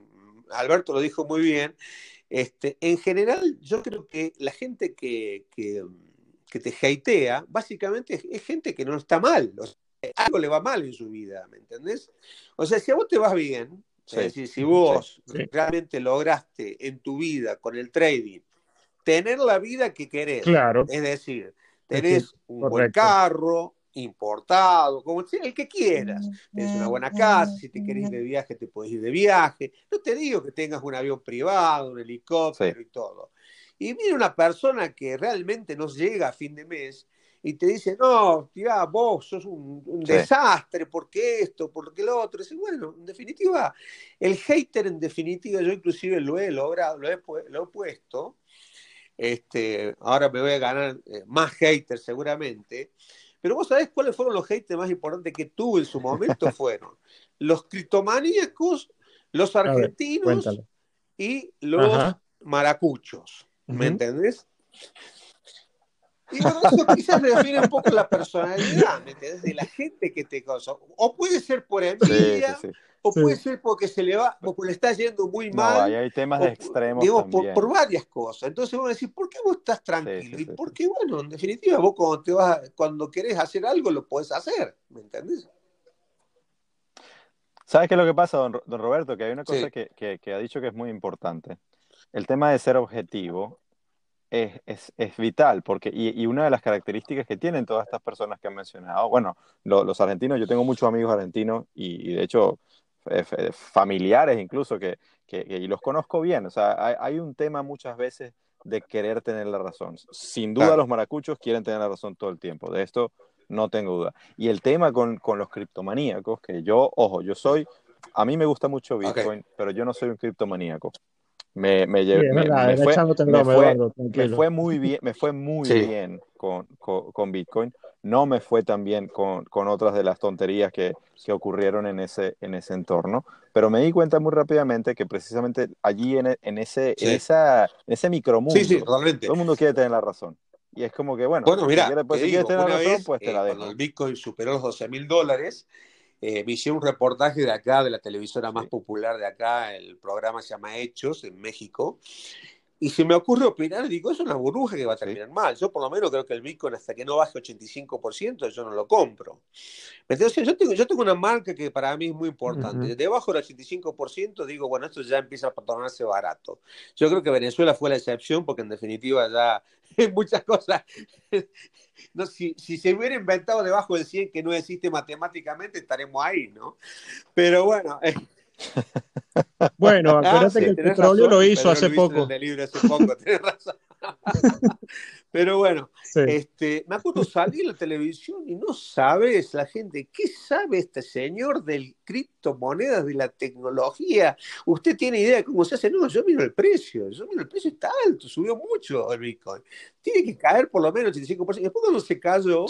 Alberto lo dijo muy bien. Este, en general, yo creo que la gente que, que, te hatea, básicamente es, gente que no está mal. algo le va mal en su vida, ¿me entendés? O sea, si a vos te vas bien, es decir, si vos realmente lograste en tu vida con el trading tener la vida que querés, claro. es decir, tenés un buen carro, importado, como el que quieras. Tienes una buena casa, si te querés ir de viaje, te puedes ir de viaje. No te digo que tengas un avión privado, un helicóptero y todo. Y viene una persona que realmente no llega a fin de mes y te dice, no, tía, vos sos un, desastre, porque esto, porque lo otro. Y bueno, en definitiva, el hater, en definitiva, yo inclusive lo he logrado, lo he, lo he puesto. Este, ahora me voy a ganar eh, más haters seguramente, pero vos sabés cuáles fueron los haters más importantes que tuve en su momento fueron los criptomaníacos, los argentinos y los maracuchos. ¿Me entendés? Y eso quizás define un poco la personalidad, ¿me entendés? De la gente que te causa. O puede ser por envidia, o puede ser porque se le va, porque le está yendo muy mal. No, hay temas de extremos. Digo, por, varias cosas. Entonces vamos a decir, ¿por qué vos estás tranquilo? y porque, bueno, en definitiva, vos cuando te vas, cuando querés hacer algo, lo podés hacer, ¿me entendés? ¿Sabes qué es lo que pasa, don, Roberto? Que hay una cosa que, que, ha dicho que es muy importante. El tema de ser objetivo es, es, es vital, porque, y, y, una de las características que tienen todas estas personas que han mencionado, bueno, los argentinos, yo tengo muchos amigos argentinos y, y de hecho familiares incluso, que, que, y los conozco bien. O sea, hay, hay, un tema muchas veces de querer tener la razón. Sin duda los maracuchos quieren tener la razón todo el tiempo. De esto no tengo duda. Y el tema con, con los criptomaníacos, que yo, ojo, yo soy, a mí me gusta mucho Bitcoin, pero yo no soy un criptomaníaco. Me, me, me, fue, muy bien, me fue muy bien con, con, con Bitcoin. No me fue tan bien con, con otras de las tonterías que, que, ocurrieron en ese, en ese entorno, pero me di cuenta muy rápidamente que precisamente allí en, en ese, en esa, en ese micromundo, todo el mundo quiere tener la razón. Y es como que, bueno, bueno mira, si pues, quieres tener la razón, pues te la eh, dejo. Cuando el Bitcoin superó los 12 mil dólares, eh, un reportaje de acá, de la televisora más popular de acá, el programa se llama Hechos, en México, y si me ocurre opinar, digo, es una burbuja que va a terminar mal. Yo por lo menos creo que el Bitcoin hasta que no baje 85%, yo no lo compro. Entonces, yo tengo, yo tengo una marca que para mí es muy importante. Debajo del 85% digo, bueno, esto ya empieza a tornarse barato. Yo creo que Venezuela fue la excepción porque en definitiva ya muchas cosas... no, si, si se hubiera inventado debajo del 100 que no existe matemáticamente, estaremos ahí, ¿no? Pero bueno... Bueno, ah, acuérdate que el petróleo lo hizo hace poco. Pero bueno, este, me acuerdo salir en la televisión y no sabes la gente, ¿qué sabe este señor del criptomonedas, de la tecnología? ¿Usted tiene idea de cómo se hace? No, yo miro el precio, yo miro el precio, está alto, subió mucho el Bitcoin. Tiene que caer por lo menos el 85%. Después cuando se cayó,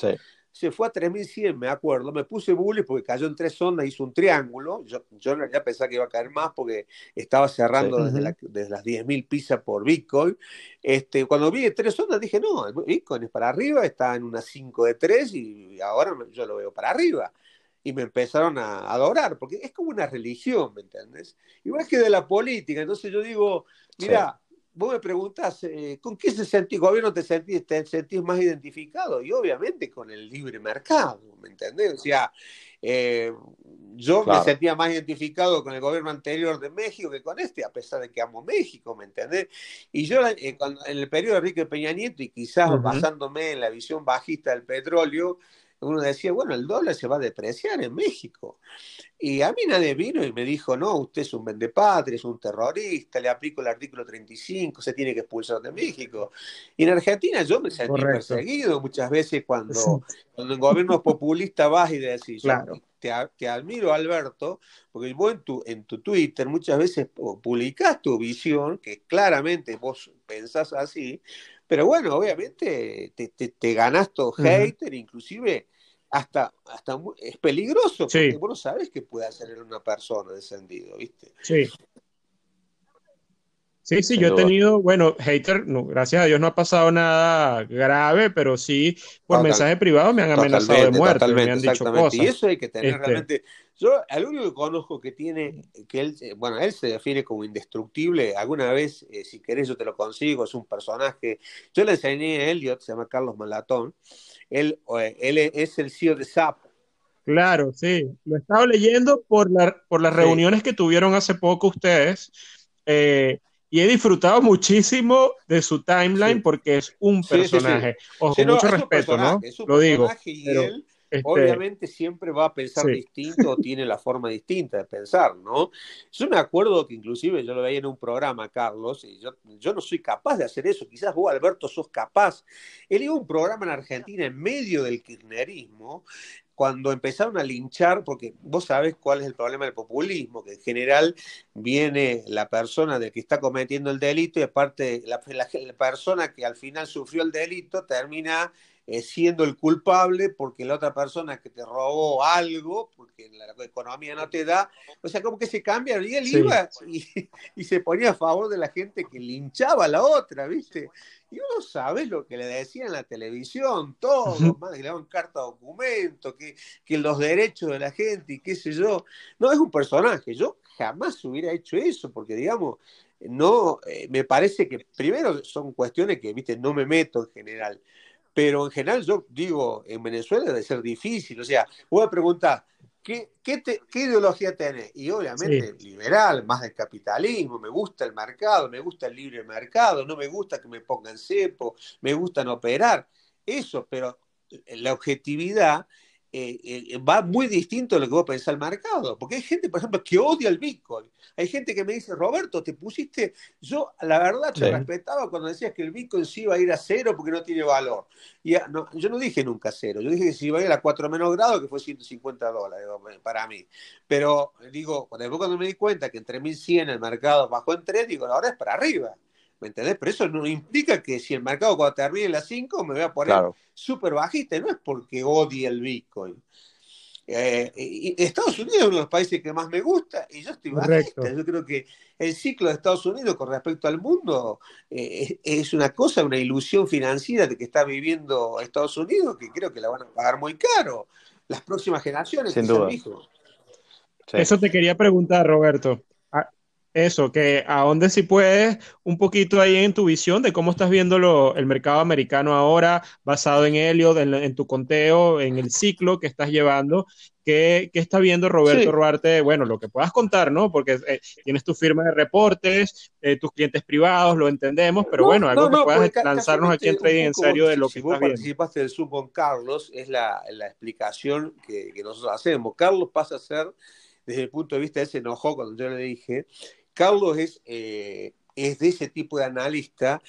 se fue a 3100, me acuerdo. Me puse bully porque cayó en tres ondas, hizo un triángulo. Yo, yo ya pensaba que iba a caer más porque estaba cerrando desde, la, desde, las 10.000 pizzas por Bitcoin. Este, cuando vi tres ondas dije, no, Bitcoin es para arriba, está en una 5 de 3 y ahora yo lo veo para arriba. Y me empezaron a adorar, porque es como una religión, ¿me entiendes? Igual que de la política. Entonces yo digo, mira, vos me preguntas, eh, ¿con qué se sentís, gobierno te sentís, te sentís más identificado? Y obviamente con el libre mercado, ¿me entendés? O sea, eh, yo me sentía más identificado con el gobierno anterior de México que con este, a pesar de que amo México, ¿me entendés? Y yo eh, en el periodo de Enrique Peña Nieto, y quizás basándome en la visión bajista del petróleo, uno decía, bueno, el dólar se va a depreciar en México. Y a mí nadie vino y me dijo, no, usted es un vendepatria, es un terrorista, le aplico el artículo 35, se tiene que expulsar de México. Y en Argentina yo me sentí perseguido muchas veces cuando, cuando el gobierno populista va y decís, claro. te, te, admiro Alberto, porque vos en tu, en tu Twitter muchas veces publicás tu visión, que claramente vos pensás así, Pero bueno, obviamente te, te, ganas todo hater, inclusive hasta, hasta es peligroso, porque vos no sabes qué puede hacer en una persona de sentido, ¿viste? Sí. Sí, sí, yo he tenido, bueno, hater, no, gracias a Dios no ha pasado nada grave, pero sí por mensaje privado me han amenazado de muerte, me han dicho cosas. Y eso hay que tener este realmente. Yo, al único que conozco que tiene, que él, bueno, él se define como indestructible. Alguna vez, eh, si querés, yo te lo consigo, es un personaje. Yo le enseñé a Elliot, se llama Carlos Malatón. Él, eh, él es el CEO de SAP, Claro, sí. Lo he estado leyendo por, la, por las reuniones que tuvieron hace poco ustedes. Eh, y he disfrutado muchísimo de su timeline porque es un personaje. Ojo, con mucho respeto, ¿no? Lo digo. Y él, este obviamente, siempre va a pensar distinto o tiene la forma distinta de pensar, ¿no? Yo me acuerdo que inclusive yo lo veía en un programa, Carlos, y yo, yo no soy capaz de hacer eso. Quizás vos, Alberto, sos capaz. Él iba a un programa en Argentina en medio del kirchnerismo cuando empezaron a linchar, porque vos sabés cuál es el problema del populismo, que en general viene la persona del que está cometiendo el delito y aparte la, persona que al final sufrió el delito termina eh, siendo el culpable porque la otra persona que te robó algo, porque la economía no te da, o sea, como que se cambia, y él iba y, y, se ponía a favor de la gente que linchaba a la otra, ¿viste? Y uno sabe lo que le decían en la televisión, todo, más que le daban carta documento, que, que los derechos de la gente y qué sé yo. No, es un personaje. Yo jamás hubiera hecho eso, porque digamos, no, eh, me parece que primero son cuestiones que, viste, no me meto en general. Pero en general yo digo, en Venezuela debe ser difícil. O sea, voy a preguntar, ¿Qué, ideología tenés? Y obviamente liberal, más del capitalismo, me gusta el mercado, me gusta el libre mercado, no me gusta que me pongan cepo, me gusta no operar. Eso, pero la objetividad eh, eh, va muy distinto a lo que vos pensás el mercado. Porque hay gente, por ejemplo, que odia el Bitcoin. Hay gente que me dice, Roberto, te pusiste. Yo, la verdad, te respetaba cuando decías que el Bitcoin sí iba a ir a cero porque no tiene valor. Y no, yo no dije nunca cero. Yo dije que si iba a ir a 4 menos grado, que fue 150 dólares para mí. Pero digo, después cuando me di cuenta que entre 1100 el mercado bajó en 3, digo, ahora es para arriba. ¿Me entendés? Pero eso no implica que si el mercado cuando termine las 5 me voy a poner súper bajista. No es porque odie el Bitcoin. Eh, y Estados Unidos es uno de los países que más me gusta y yo estoy bajista. Yo creo que el ciclo de Estados Unidos con respecto al mundo eh, es una cosa, una ilusión financiera de que está viviendo Estados Unidos que creo que la van a pagar muy caro las próximas generaciones. Sin duda. Eso te quería preguntar, Roberto. Eso, que a dónde si puedes, un poquito ahí en tu visión de cómo estás viendo el mercado americano ahora, basado en Helio, en, tu conteo, en el ciclo que estás llevando. ¿Qué, está viendo Roberto Ruarte? Bueno, lo que puedas contar, ¿no? Porque eh, tienes tu firma de reportes, eh, tus clientes privados, lo entendemos, pero bueno, algo que puedas lanzarnos aquí en Trading en serio de lo que si vos participaste del sub con Carlos, es la, explicación que, que nosotros hacemos. Carlos pasa a ser desde el punto de vista, él se enojó cuando yo le dije Carlos es, eh, es de ese tipo de analista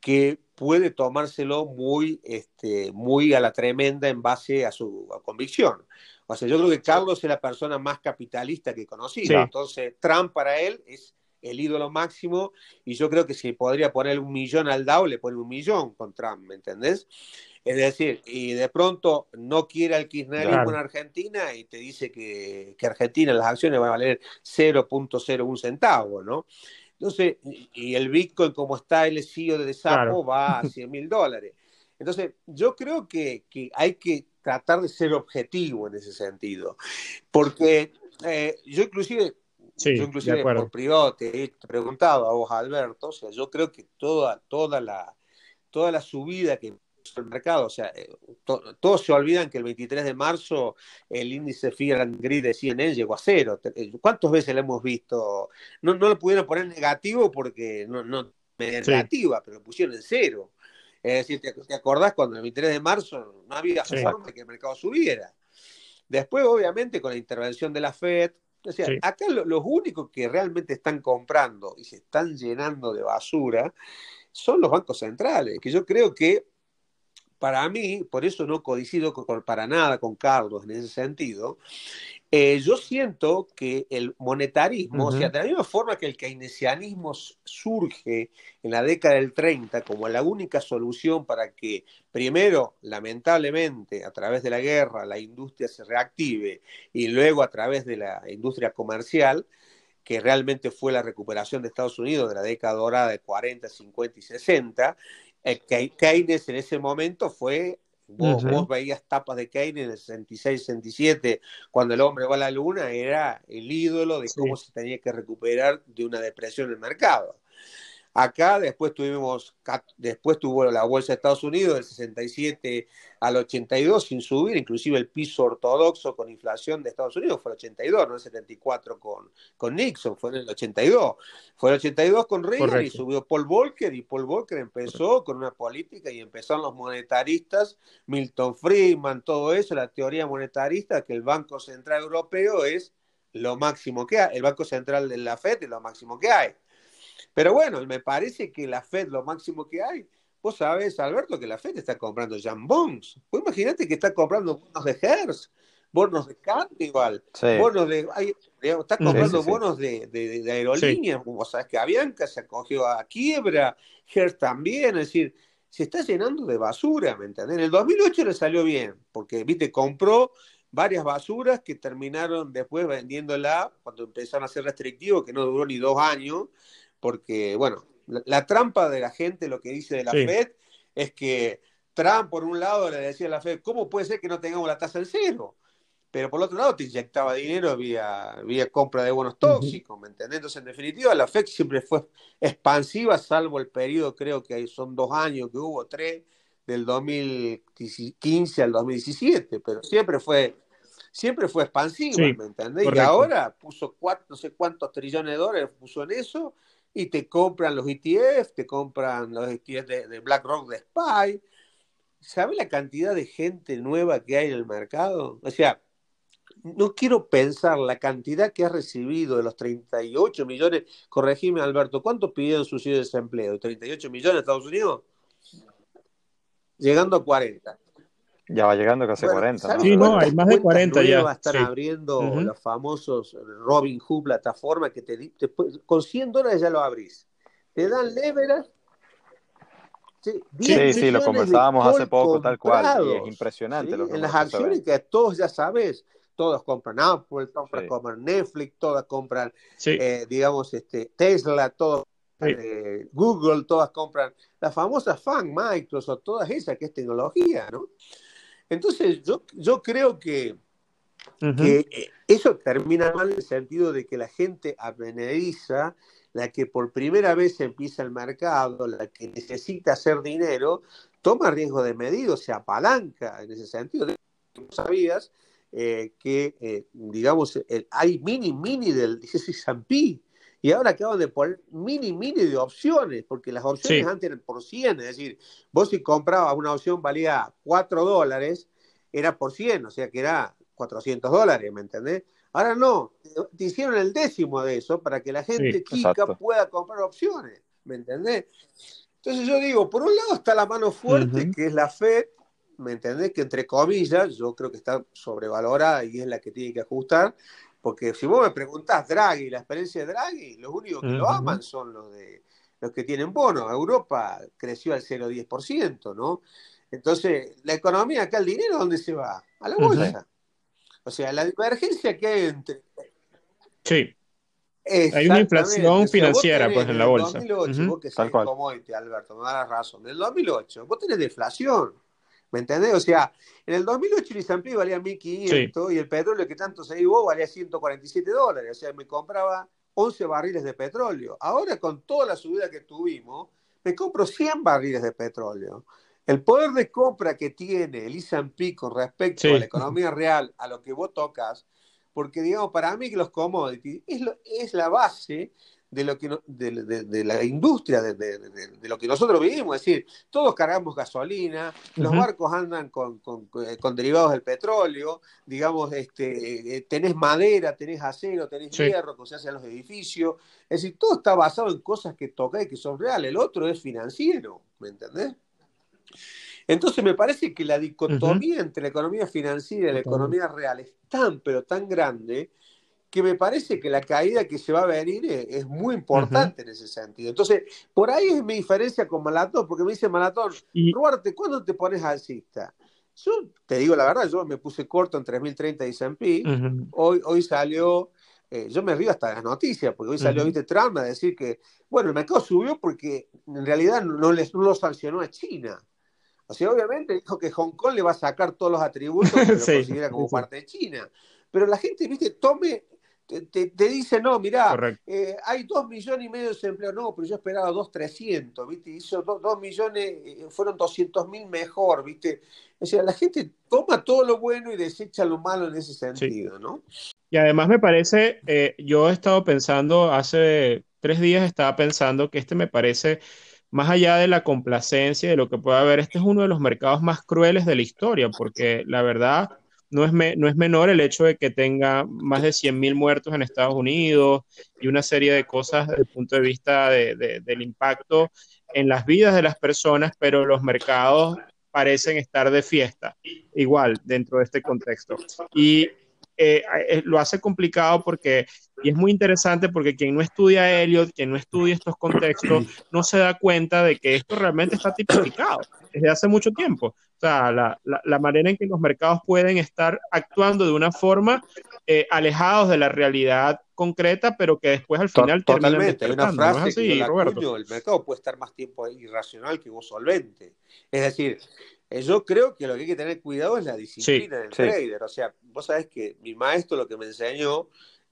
que puede tomárselo muy, este, muy a la tremenda en base a su convicción. O sea, yo creo que Carlos es la persona más capitalista que he conocido. Entonces, Trump para él es el ídolo máximo y yo creo que si podría poner un millón al DAO, le pone un millón con Trump, ¿me entendés? Es decir, y de pronto no quiere el kirchnerismo en Argentina y te dice que, que, Argentina las acciones van a valer 0.01 centavo, ¿no? Entonces, y el Bitcoin como está el CEO de Sapo va a 100 mil dólares. Entonces, yo creo que, que, hay que tratar de ser objetivo en ese sentido, porque eh, yo inclusive, yo inclusive por privado te he preguntado a vos, Alberto, o sea, yo creo que toda, toda, la, toda la subida que el mercado. O sea, eh, todos se olvidan que el 23 de marzo el índice Fear and Greed de CNN llegó a cero. Eh, ¿Cuántas veces lo hemos visto? No, no lo pudieron poner negativo porque no, no negativa, pero lo pusieron en cero. Es decir, ¿te, acordás cuando el 23 de marzo no había forma de que el mercado subiera? Después, obviamente, con la intervención de la FED, o sea, acá los únicos que realmente están comprando y se están llenando de basura son los bancos centrales, que yo creo que para mí, por eso no coincido para nada con Carlos en ese sentido, Eh, yo siento que el monetarismo, o sea, de la misma forma que el keynesianismo surge en la década del 30 como la única solución para que, primero, lamentablemente, a través de la guerra, la industria se reactive y luego a través de la industria comercial, que realmente fue la recuperación de Estados Unidos de la década dorada de 40, 50 y 60, Keynes en ese momento fue Vos, veías tapas de Keynes en el 66, 67, cuando el hombre va a la luna, era el ídolo de cómo se tenía que recuperar de una depresión en el mercado. Acá después tuvimos, después tuvo la bolsa de Estados Unidos del 67 al 82 sin subir, inclusive el piso ortodoxo con inflación de Estados Unidos fue el 82, no el 74 con, con Nixon, fue en el 82. Fue el 82 con Reagan y subió Paul Volcker y Paul Volcker empezó con una política y empezaron los monetaristas, Milton Friedman, todo eso, la teoría monetarista que el Banco Central Europeo es lo máximo que hay, el Banco Central de la FED es lo máximo que hay. Pero bueno, me parece que la Fed, lo máximo que hay, vos sabés, Alberto, que la Fed está comprando jambons. Pues imagínate que está comprando bonos de Hertz, bonos de Carnival, bonos de. está comprando bonos de, de, aerolíneas. Vos sabés que Avianca se acogió a quiebra, Hertz también, es decir. Se está llenando de basura, ¿me entendés? En el 2008 le salió bien, porque, viste, compró varias basuras que terminaron después vendiéndola cuando empezaron a ser restrictivos, que no duró ni dos años, porque, bueno, la, trampa de la gente, lo que dice de la Fed, es que Trump, por un lado, le decía a la Fed, ¿cómo puede ser que no tengamos la tasa en cero? Pero por otro lado, te inyectaba dinero vía, vía compra de bonos tóxicos, ¿me entendés? Entonces, en definitiva, la Fed siempre fue expansiva, salvo el periodo, creo que son dos años que hubo, tres, del 2015 al 2017, pero siempre fue siempre fue expansiva, ¿me entendés? Y ahora puso cuatro, no sé cuántos trillones de dólares puso en eso y te compran los ETF, te compran los ETF de, BlackRock de SPY. ¿Sabe la cantidad de gente nueva que hay en el mercado? O sea, no quiero pensar la cantidad que ha recibido de los 38 millones. Corregime, Alberto, ¿cuánto pidieron subsidio de desempleo? ¿38 millones en Estados Unidos? Llegando a 40. Ya va llegando casi a 40. Sí, no, hay más de 40 ya. Están abriendo los famosos Robin Hood plataforma que te, con 100 dólares ya lo abrís. Te dan leverage. Sí, sí, sí, lo comenzábamos hace poco, tal cual. Y es impresionante lo que En las acciones que todos ya sabes, todos compran Apple, todos compran Netflix, todas compran, eh, digamos, este, Tesla, todos eh, Google, todas compran la famosa FAN, Microsoft, todas esas que es tecnología, ¿no? Entonces, yo, yo creo que, eh, eso termina mal en el sentido de que la gente avenediza, la que por primera vez empieza el mercado, la que necesita hacer dinero, toma riesgo de medido, se apalanca en ese sentido. ¿No sabías eh, que, eh, digamos, hay mini, mini del S&P y ahora acaban de poner mini, mini de opciones, porque las opciones antes eran por 100, es decir, vos si comprabas una opción valía 4 dólares, era por 100, o sea que era 400 dólares, ¿me entendés? Ahora no, te hicieron el décimo de eso para que la gente chica pueda comprar opciones, ¿me entendés? Entonces yo digo, por un lado está la mano fuerte, que es la Fed, ¿me entendés? Que entre comillas, yo creo que está sobrevalorada y es la que tiene que ajustar, porque si vos me preguntás Draghi, la experiencia de Draghi, los únicos que lo aman son los de los que tienen bonos. Europa creció al 0,10%, ¿no? Entonces, la economía acá, el dinero, ¿dónde se va? A la bolsa. O sea, la divergencia que hay entre... Sí. Hay una inflación financiera, pues, en la bolsa. En el 2008, vos que sos commodity, Alberto, me da la razón. En el 2008, vos tenés deflación. ¿Me entendés? O sea, en el 2008 el Isampi valía 1.500 y el petróleo que tanto se llevó valía 147 dólares. O sea, me compraba 11 barriles de petróleo. Ahora, con toda la subida que tuvimos, me compro 100 barriles de petróleo. El poder de compra que tiene el S&P con respecto a la economía real, a lo que vos tocas, porque digamos, para mí que los commodities es, es la base de, lo que de, la industria, de, lo que nosotros vivimos. Es decir, todos cargamos gasolina, los barcos andan con, derivados del petróleo, digamos, este, eh, tenés madera, tenés acero, tenés hierro, que se hace en los edificios. Es decir, todo está basado en cosas que toca y que son reales. El otro es financiero, ¿me entendés? Entonces me parece que la dicotomía entre la economía financiera y la economía real es tan, pero tan grande, que me parece que la caída que se va a venir es, muy importante en ese sentido. Entonces, por ahí es mi diferencia con Malatón, porque me dice Malatón, y... ¿cuándo te pones alcista? Yo te digo la verdad, yo me puse corto en 3030 y S&P, hoy, hoy salió, eh, yo me río hasta de las noticias, porque hoy salió, viste, Trump a decir que, bueno, el mercado subió porque en realidad no, les, no lo sancionó a China. O sea, obviamente dijo que Hong Kong le va a sacar todos los atributos que lo considera como parte de China. Pero la gente, viste, tome, te, dice, no, mirá, eh, hay dos millones y medio de desempleados. No, pero yo esperaba dos trescientos, ¿viste? Hizo dos, millones, eh, fueron doscientos mil mejor, ¿viste? O sea, la gente toma todo lo bueno y desecha lo malo en ese sentido, ¿no? Y además me parece, eh, yo he estado pensando, hace tres días estaba pensando que este me parece más allá de la complacencia, de lo que pueda haber, este es uno de los mercados más crueles de la historia, porque la verdad no es, no es menor el hecho de que tenga más de 100.000 muertos en Estados Unidos y una serie de cosas desde el punto de vista del impacto en las vidas de las personas, pero los mercados parecen estar de fiesta, igual dentro de este contexto. Y eh, eh, lo hace complicado porque, y es muy interesante porque quien no estudia a Elliot, quien no estudia estos contextos, no se da cuenta de que esto realmente está tipificado desde hace mucho tiempo. O sea, la, la, manera en que los mercados pueden estar actuando de una forma eh, alejados de la realidad concreta, pero que después al final Totalmente, hay una frase que el mercado puede estar más tiempo irracional que vos solvente. Es decir, yo creo que lo que hay que tener cuidado es la disciplina del trader. O sea, vos sabés que mi maestro lo que me enseñó,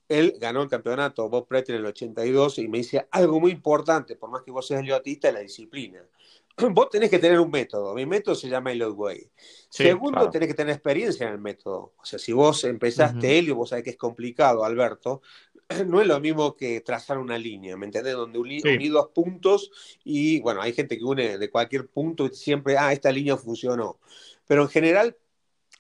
él ganó el campeonato Bob Pretter en el 82 y me dice algo muy importante, por más que vos seas eliotista, es la disciplina. Vos tenés que tener un método. Mi método se llama Elliot Way. Segundo, tenés que tener experiencia en el método. O sea, si vos empezaste Elliot, vos sabés que es complicado, Alberto, no es lo mismo que trazar una línea, ¿me entendés? Donde uní, dos puntos y, bueno, hay gente que une de cualquier punto y siempre, ah, esta línea funcionó. Pero en general,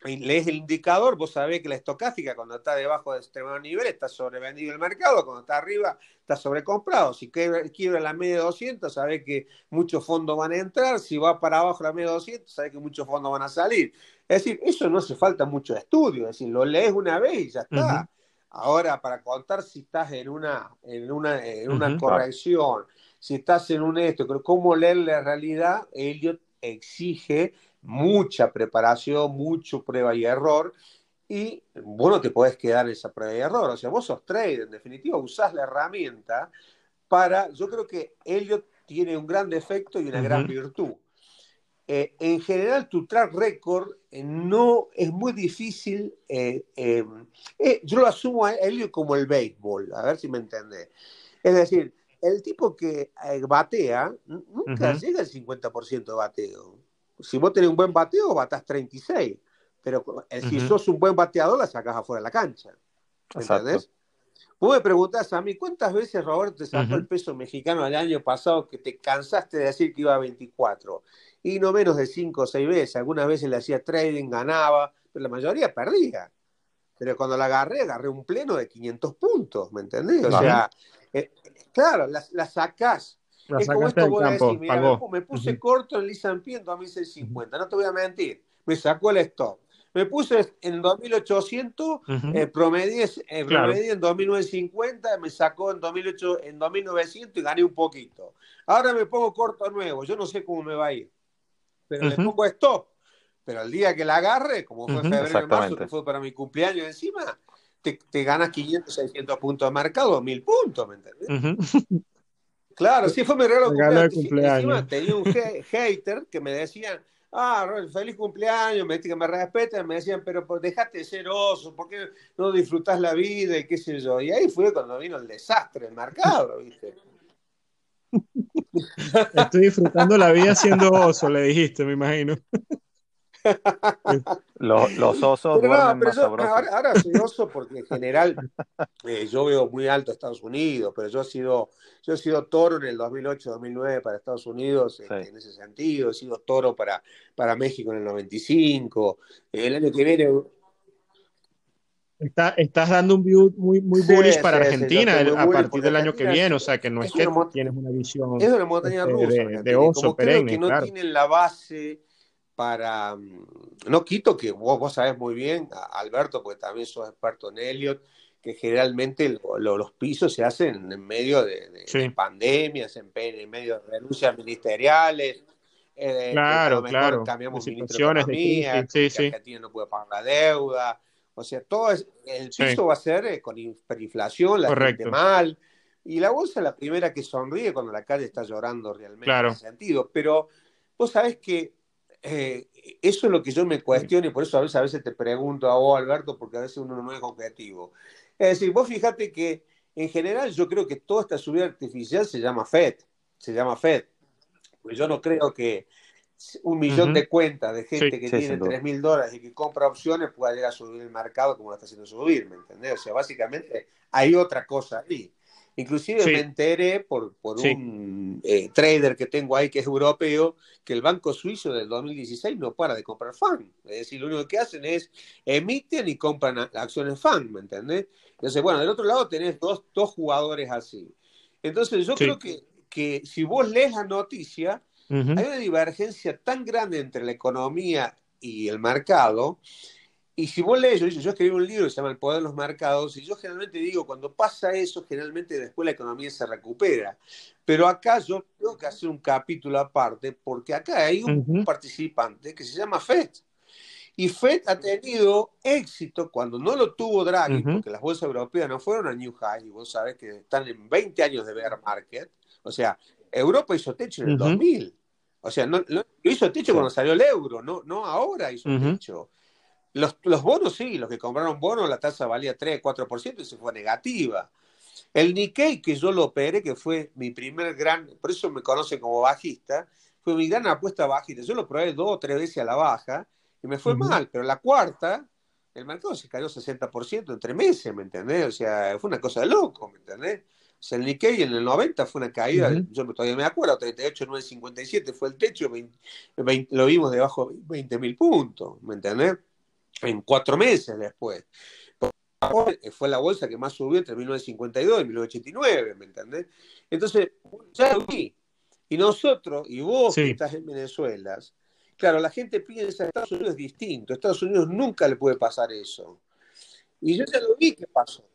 lees el indicador, vos sabés que la estocástica cuando está debajo de determinado nivel está sobrevendido el mercado, cuando está arriba está sobrecomprado. Si quiebra la media de 200, sabés que muchos fondos van a entrar, si va para abajo la media de 200, sabés que muchos fondos van a salir. Es decir, eso no hace falta mucho estudio, es decir, lo lees una vez y ya está. Ahora, para contar si estás en una, en una, en una corrección, si estás en un esto, cómo leer la realidad, Elliot exige mucha preparación, mucho prueba y error, y bueno, te podés quedar en esa prueba y error. O sea, vos sos trader, en definitiva, usás la herramienta para, yo creo que Elliot tiene un gran defecto y una gran virtud. Eh, en general tu track record eh, no es muy difícil, eh, yo lo asumo a él como el béisbol, a ver si me entendés. Es decir, el tipo que batea nunca llega al 50% de bateo. Si vos tenés un buen bateo, batás 36, pero si sos un buen bateador, la sacás afuera de la cancha. ¿Entendés? Vos me preguntás a mí, ¿cuántas veces Roberto te sacó el peso mexicano el año pasado que te cansaste de decir que iba a 24? Y no menos de cinco o seis veces. Algunas veces le hacía trading, ganaba, pero la mayoría perdía. Pero cuando la agarré, agarré un pleno de 500 puntos, ¿me entendés? O sea, eh, claro, la, la sacás. es como esto voy a decir, me, puse corto en Lisan en 2650, no te voy a mentir. Me sacó el stop. Me puse en 2800, eh, promedié, eh, en 2950, me sacó en, 2008, en 2900 y gané un poquito. Ahora me pongo corto nuevo, yo no sé cómo me va a ir pero le pongo stop. Pero el día que la agarre, como fue febrero y marzo, que fue para mi cumpleaños encima, te, te, ganas 500, 600 puntos de mercado, 1000 puntos, ¿me entendés? Claro, sí, fue mi regalo de cumpleaños. Encima tenía un hater que me decían, ah, feliz cumpleaños, me que me respeten, me decían, pero dejate de ser oso, ¿por qué no disfrutás la vida y qué sé yo? Y ahí fue cuando vino el desastre del mercado, ¿viste? Estoy disfrutando la vida siendo oso, le dijiste, me imagino. Los, osos ahora, soy oso porque en general eh, yo veo muy alto Estados Unidos, pero yo he sido, yo he sido toro en el 2008-2009 para Estados Unidos este, en ese sentido, he sido toro para, para México en el 95, el año que viene estás dando un view muy, muy bullish para Argentina a partir del año que viene, o sea que no es, que tienes una visión es una montaña este, rusa, de, oso perenne, que no tienen la base para... Mm, no quito que vos, vos sabés muy bien, Alberto, porque también sos experto en Elliot, que generalmente los pisos se hacen en medio de, pandemias, en, medio de renuncias ministeriales. Eh, claro, claro. Cambiamos situaciones de, economía, sí, Argentina no puede pagar la deuda. O sea, todo es, el piso va a ser eh, con hiperinflación, la gente mal. Y la bolsa es la primera que sonríe cuando la calle está llorando realmente en ese sentido. Pero vos sabés que eh, eso es lo que yo me cuestiono y por eso a veces, a veces te pregunto a vos, Alberto, porque a veces uno no es objetivo. Es decir, vos fíjate que en general yo creo que toda esta subida artificial se llama FED, se llama FED. Pues yo no creo que un millón de cuentas de gente que tiene 3 mil dólares y que compra opciones pueda llegar a subir el mercado como lo está haciendo subir, ¿me entendés? O sea, básicamente hay otra cosa ahí. Inclusive me enteré por, por un eh, trader que tengo ahí que es europeo que el Banco Suizo del 2016 no para de comprar FAN. Es decir, lo único que hacen es emiten y compran acciones FAN, ¿me entendés? Entonces, bueno, del otro lado tenés dos, dos jugadores así. Entonces, yo creo que, que si vos lees la noticia, hay una divergencia tan grande entre la economía y el mercado y si vos lees, yo, yo escribí un libro que se llama El Poder de los Mercados, y yo generalmente digo, cuando pasa eso, generalmente después la economía se recupera. Pero acá yo tengo que hacer un capítulo aparte, porque acá hay un, participante que se llama FED. Y FED ha tenido éxito cuando no lo tuvo Draghi, porque las bolsas europeas no fueron a New High, y vos sabés que están en 20 años de bear market. O sea, Europa hizo techo en el 2000. O sea, no, hizo techo cuando salió el euro, no, no ahora hizo techo. Los, bonos sí, los que compraron bonos, la tasa valía 3, 4% y se fue negativa. El Nikkei, que yo lo operé, que fue mi primer gran, por eso me conocen como bajista, fue mi gran apuesta bajista. Yo lo probé dos o tres veces a la baja y me fue mal, pero la cuarta, el mercado se cayó 60% en tres meses, ¿me entendés? O sea, fue una cosa de loco, ¿me entendés? Sea, el Nikkei en el 90 fue una caída, yo todavía me acuerdo, 38, 957 fue el techo, lo vimos debajo de 20 mil puntos, ¿me entendés? en cuatro meses después. Fue la bolsa que más subió entre 1952 y 1989, ¿me entendés? Entonces, ya lo vi. Y nosotros, y vos que estás en Venezuela, claro, la gente piensa que Estados Unidos es distinto. Estados Unidos nunca le puede pasar eso. Y yo ya lo vi que pasó.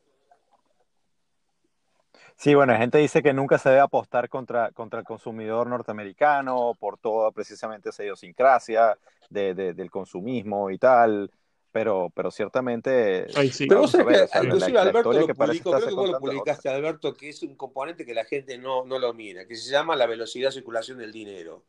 Sí, bueno, la gente dice que nunca se debe apostar contra, contra el consumidor norteamericano por toda precisamente esa idiosincrasia del consumismo y tal pero, pero ciertamente. Pero vos sabés que, inclusive Alberto lo publicó, creo que vos lo publicaste, Alberto, que es un componente que la gente no, no lo mira, que se llama la velocidad de circulación del dinero.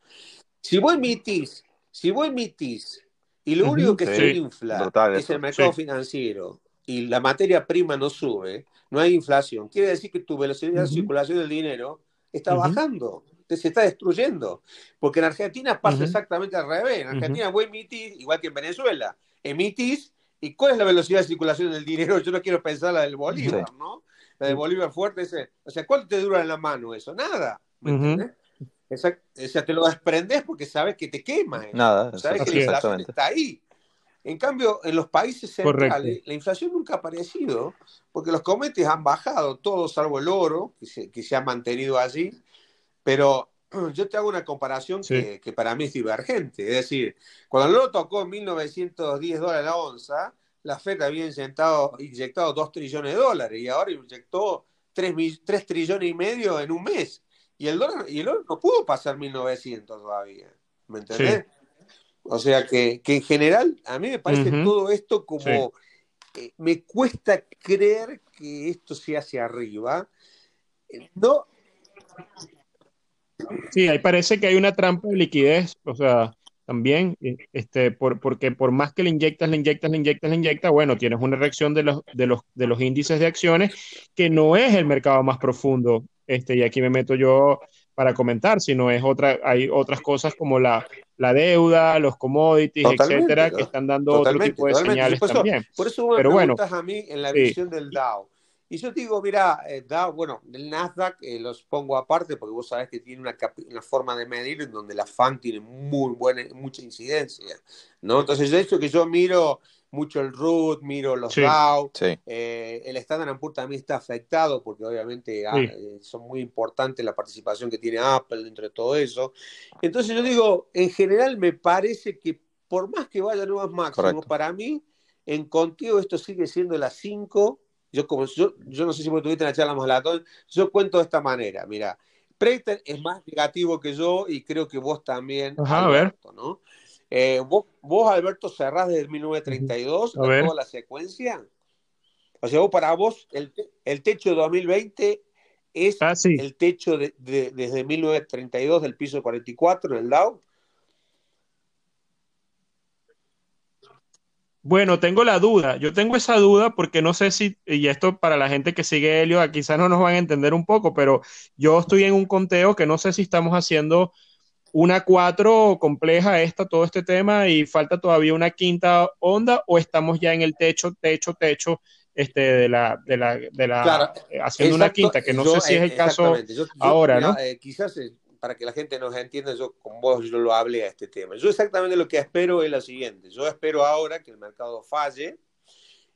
Si vos emitís, si vos emitís, y lo único que se infla es el mercado financiero, y la materia prima no sube, no hay inflación, quiere decir que tu velocidad de circulación del dinero está bajando se está destruyendo. Porque en Argentina pasa exactamente al revés. En Argentina vos emitís, igual que en Venezuela, emitís y cuál es la velocidad de circulación del dinero. Yo no quiero pensar la del Bolívar, ¿no? La del Bolívar fuerte, ese. O sea, ¿cuánto te dura en la mano eso? Nada. ¿Me o sea, te lo desprendes porque sabes que te quema. Nada. Sabes que la inflación está ahí. En cambio, en los países centrales, la inflación nunca ha aparecido, porque los cometes han bajado, todos salvo el oro, que se, que se ha mantenido allí, pero yo te hago una comparación que, para mí es divergente. Es decir, cuando lo tocó en 1910 dólares la onza, la Fed había inyectado, inyectado 2 trillones de dólares y ahora inyectó 3, 3 trillones y medio en un mes. Y el dólar, y el oro no pudo pasar 1900 todavía. ¿Me entendés? O sea que, en general, a mí me parece todo esto como. Eh, me cuesta creer que esto sea hacia arriba. No, Sí, ahí parece que hay una trampa de liquidez, o sea, también, eh, este, por, porque por más que le inyectas, le inyectas, le inyectas, le inyectas, bueno, tienes una reacción de los, de los, de los índices de acciones que no es el mercado más profundo, este, y aquí me meto yo para comentar, sino es otra, hay otras cosas como la, la deuda, los commodities, etcétera, que están dando otro tipo de señales también. Por eso me Pero preguntas a mí en la visión del DAO. Y yo digo, mira, eh, bueno, el Nasdaq eh, los pongo aparte porque vos sabés que tiene una, forma de medir en donde la FAN tiene muy buena, mucha incidencia, ¿no? Entonces, de hecho que yo miro mucho el root, miro los Sí. Dow, Sí. eh, el Standard Poor's también está afectado porque obviamente ah, Sí. eh, son muy importantes la participación que tiene Apple dentro de todo eso. Entonces yo digo, en general me parece que por más que vaya a nuevos máximos, Correcto. para mí en contigo esto sigue siendo las 5. Yo, como, yo, yo no sé si vos tuviste en la charla más latón, yo cuento de esta manera, mira, Preiter es más negativo que yo y creo que vos también, Ajá, a ver. Eh, vos, vos, Alberto, cerrás desde 1932 A a ver. toda la secuencia. O sea, vos para vos, el, el techo 2020 es Ah, sí. el techo de, de- desde 1932 del piso 44 en el Dow. Bueno, tengo la duda. Yo tengo esa duda porque no sé si, y esto para la gente que sigue Helio, quizás no nos van a entender un poco, pero yo estoy en un conteo que no sé si estamos haciendo una cuatro compleja esta, todo este tema, y falta todavía una quinta onda, o estamos ya en el techo, techo, techo, este, de la, de la, de la, Claro, eh, haciendo una Exacto, quinta, que no yo, sé si es eh, el caso exactamente. Yo- yo, ahora, mira, ¿no? eh, quizás eh, para que la gente nos entienda, yo con vos yo lo hablé a este tema. Yo exactamente lo que espero es lo siguiente. Yo espero ahora que el mercado falle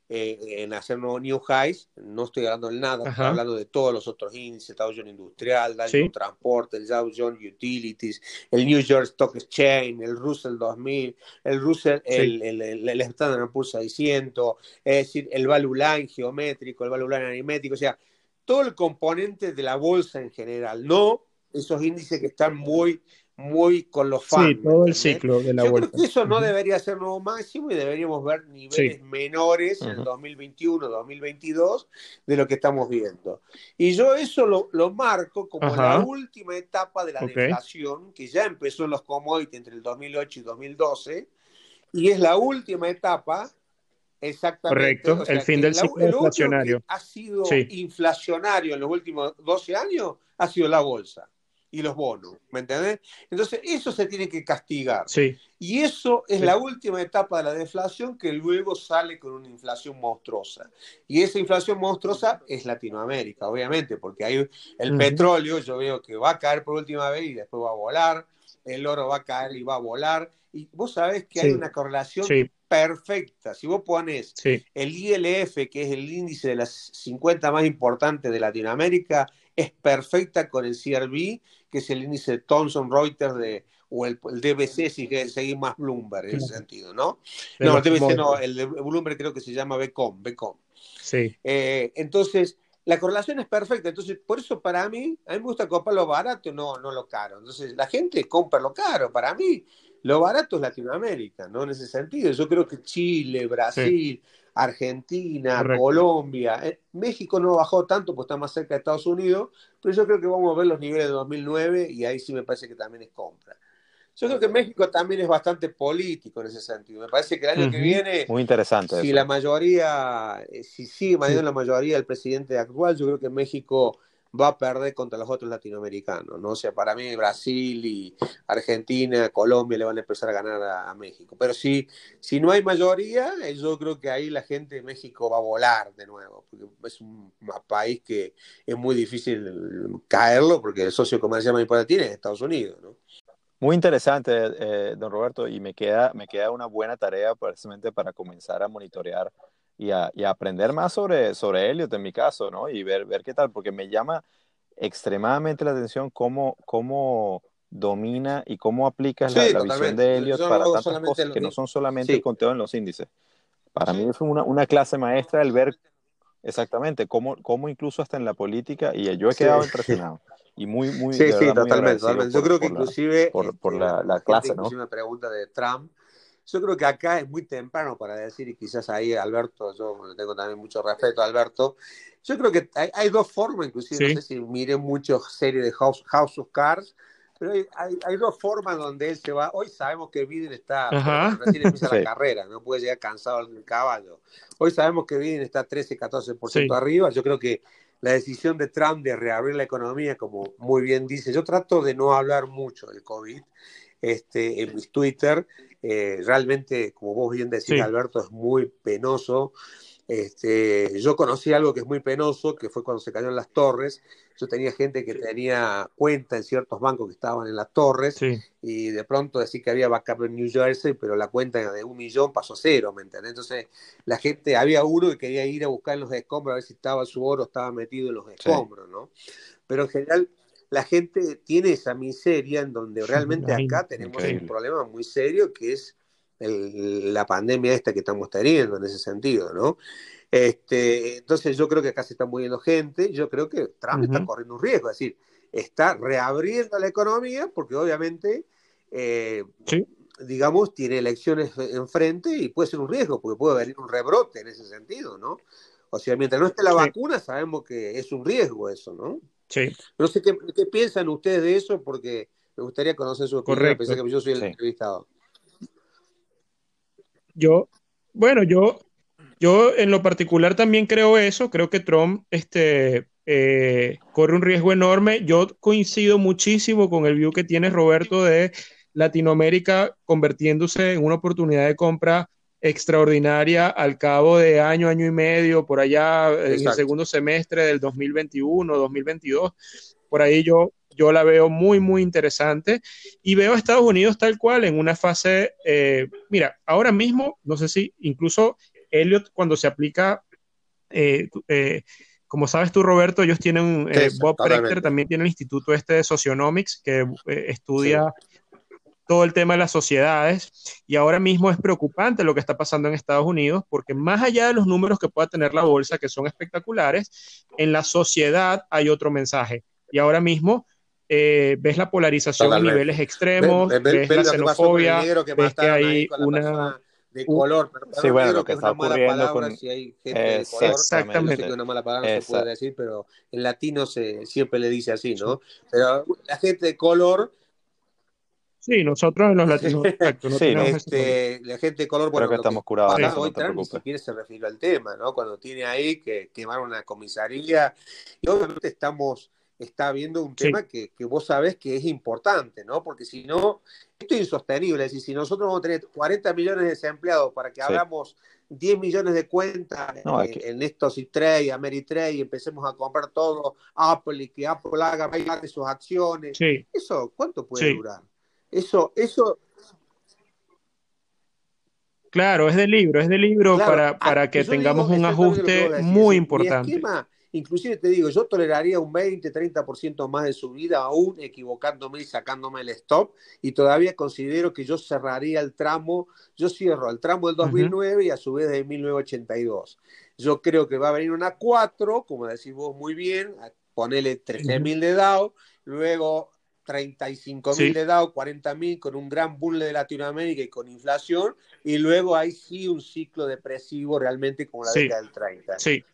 eh, en hacer nuevos new highs. No estoy hablando de nada, estoy hablando de todos los otros índices, Dow Jones Industrial, Dow Sí. Transporte, el Dow Jones Utilities, el New York Stock Exchange, el Russell 2000, el Russell, Sí. el, el, el, el Standard Poor's 600, es decir, el value line geométrico, el value line aritmético, o sea, todo el componente de la bolsa en general, no esos índices que están muy, muy con los fans. Sí, ¿me todo el ciclo de la Yo vuelta. creo que eso no debería ser nuevo máximo y deberíamos ver niveles Sí. menores en el Ujú. 2021, 2022 de lo que estamos viendo. Y yo eso lo, lo marco como Ajá. la última etapa de la Ok. deflación que ya empezó en los commodities entre el 2008 y 2012 y es la última etapa exactamente. Correcto, el fin del ciclo lo único deflacionario. que ha sido Sí. inflacionario en los últimos 12 años ha sido la bolsa y los bonos, ¿me entendés? Entonces eso se tiene que castigar. Sí, Y eso es Sí. la última etapa de la deflación que luego sale con una inflación monstruosa. Y esa inflación monstruosa es Latinoamérica, obviamente, porque hay el petróleo, yo veo que va a caer por última vez y después va a volar, el oro va a caer y va a volar. Y vos sabés que hay una correlación perfecta. Si vos pones el ILF, que es el índice de las 50 más importantes de Latinoamérica, es perfecta con el CRB, que es el índice de Thomson Reuters de, o el, el DBC, si seguir más Bloomberg en ese sentido, ¿no? De no, el DBC no, el de Bloomberg creo que se llama Becom, Becom. Sí, Eh, entonces, la correlación es perfecta. Entonces, por eso para mí, a mí me gusta comprar lo barato, no, no lo caro. Entonces, la gente compra lo caro. Para mí, lo barato es Latinoamérica, ¿no? En ese sentido. Yo creo que Chile, Brasil, Argentina, Correcto. Colombia, eh, México no bajó tanto, pues está más cerca de Estados Unidos, pero yo creo que vamos a ver los niveles de 2009 y ahí sí me parece que también es compra. Yo creo que México también es bastante político en ese sentido. Me parece que el año que viene Muy interesante. si eso. la mayoría, eh, si sigue manteniendo la mayoría del presidente actual, yo creo que México va a perder contra los otros latinoamericanos, ¿no? O sea, para mí Brasil y Argentina, Colombia le van a empezar a ganar a, a México. Pero si, si no hay mayoría, eh, yo creo que ahí la gente de México va a volar de nuevo, porque es un país que es muy difícil caerlo, porque el socio comercial más importante tiene es Estados Unidos, ¿no? Muy interesante, eh, don Roberto, y me queda, me queda una buena tarea precisamente para comenzar a monitorear y a, y a aprender más sobre, sobre Elliot en mi caso, ¿no? Y ver, ver qué tal, porque me llama extremadamente la atención cómo, cómo domina y cómo aplicas Sí, la, la visión de Elliot no para tantas cosas que no son solamente Sí. el conteo en los índices. Para Sí. mí fue una, una clase maestra el ver exactamente cómo, cómo incluso hasta en la política, y yo he quedado impresionado. Y muy, muy, Sí, sí, verdad, totalmente, totalmente. Yo por- creo que por la- inclusive por- por este, la- la clase, ¿no? me pregunta de Trump. Yo creo que acá es muy temprano para decir, y quizás ahí Alberto, yo le tengo también mucho respeto a Alberto. Yo creo que hay, hay dos formas, inclusive, Sí. no sé si miré mucho series de House, House of Cards, pero hay, hay, hay dos formas donde él se va. Hoy sabemos que Biden está, Ajá. recién empieza Sí. la carrera, no puede llegar cansado del caballo. Hoy sabemos que Biden está 13, 14% Sí. arriba. Yo creo que la decisión de Trump de reabrir la economía, como muy bien dice, yo trato de no hablar mucho del COVID este, en mis Twitter. Eh, realmente, como vos bien decís, Sí. Alberto, es muy penoso. Este, yo conocí algo que es muy penoso, que fue cuando se cayeron las torres. Yo tenía gente que tenía cuenta en ciertos bancos que estaban en las torres y de pronto decir que había backup en New Jersey, pero la cuenta de un millón pasó a cero, ¿me entiendes? Entonces la gente, había uno que quería ir a buscar en los escombros a ver si estaba su oro, estaba metido en los escombros, ¿no? Pero en general la gente tiene esa miseria en donde realmente acá tenemos un problema muy serio que es la pandemia esta que estamos teniendo en ese sentido, ¿no? Este, entonces yo creo que acá se está muriendo gente, yo creo que Trump está corriendo un riesgo, es decir, está reabriendo la economía porque obviamente, eh, digamos, tiene elecciones enfrente y puede ser un riesgo porque puede venir un rebrote en ese sentido, ¿no? O sea, mientras no esté la vacuna sabemos que es un riesgo eso, ¿no? Sí. No sé qué, piensan ustedes de eso porque me gustaría conocer su opinión, Correcto. que yo soy el entrevistado. Yo, bueno, yo, yo en lo particular también creo eso, creo que Trump este, eh, corre un riesgo enorme. Yo coincido muchísimo con el view que tiene Roberto de Latinoamérica convirtiéndose en una oportunidad de compra extraordinaria al cabo de año, año y medio, por allá en el segundo semestre del 2021, 2022. Por ahí yo yo la veo muy, muy interesante. Y veo a Estados Unidos tal cual en una fase, eh, mira, ahora mismo, no sé si incluso Elliot cuando se aplica, eh, eh, como sabes tú, Roberto, ellos tienen, Bob Prechter también tiene el instituto este de Socionomics que estudia... todo el tema de las sociedades y ahora mismo es preocupante lo que está pasando en Estados Unidos porque más allá de los números que pueda tener la bolsa, que son espectaculares, en la sociedad hay otro mensaje. Y ahora mismo eh, ves la polarización a niveles extremos, ves, la xenofobia, ves que hay una... De color, sí, bueno, lo que, está ocurriendo con... Si hay gente de color, exactamente. una mala palabra no se puede decir, pero en latino se, siempre le dice así, ¿no? Pero la gente de color Sí, nosotros en los latinos, exacto, no sí, este, la gente de color, bueno, Creo que estamos curados. Para hoy no ni siquiera se refirió al tema, ¿no? Cuando tiene ahí que quemar una comisaría, y obviamente estamos está viendo un tema que, vos sabés que es importante, ¿no? Porque si no, esto es insostenible. Es decir, si nosotros vamos a tener 40 millones de desempleados para que hagamos 10 millones de cuentas en, estos e-trade, Ameritrade, y empecemos a comprar todo Apple y que Apple haga bailar de sus acciones, ¿eso cuánto puede durar? Eso, eso, Claro, es de libro, es de libro para, para que tengamos un ajuste muy importante. Inclusive te digo, yo toleraría un 20, 30% más de subida, aún equivocándome y sacándome el stop, y todavía considero que yo cerraría el tramo, yo cierro el tramo del 2009 y a su vez de 1982. Yo creo que va a venir una 4, como decís vos muy bien, ponele 13.000 de DAO, luego 35 mil de DAO, 40 mil con un gran bull de Latinoamérica y con inflación, y luego hay sí un ciclo depresivo realmente como la década del 30. Sí.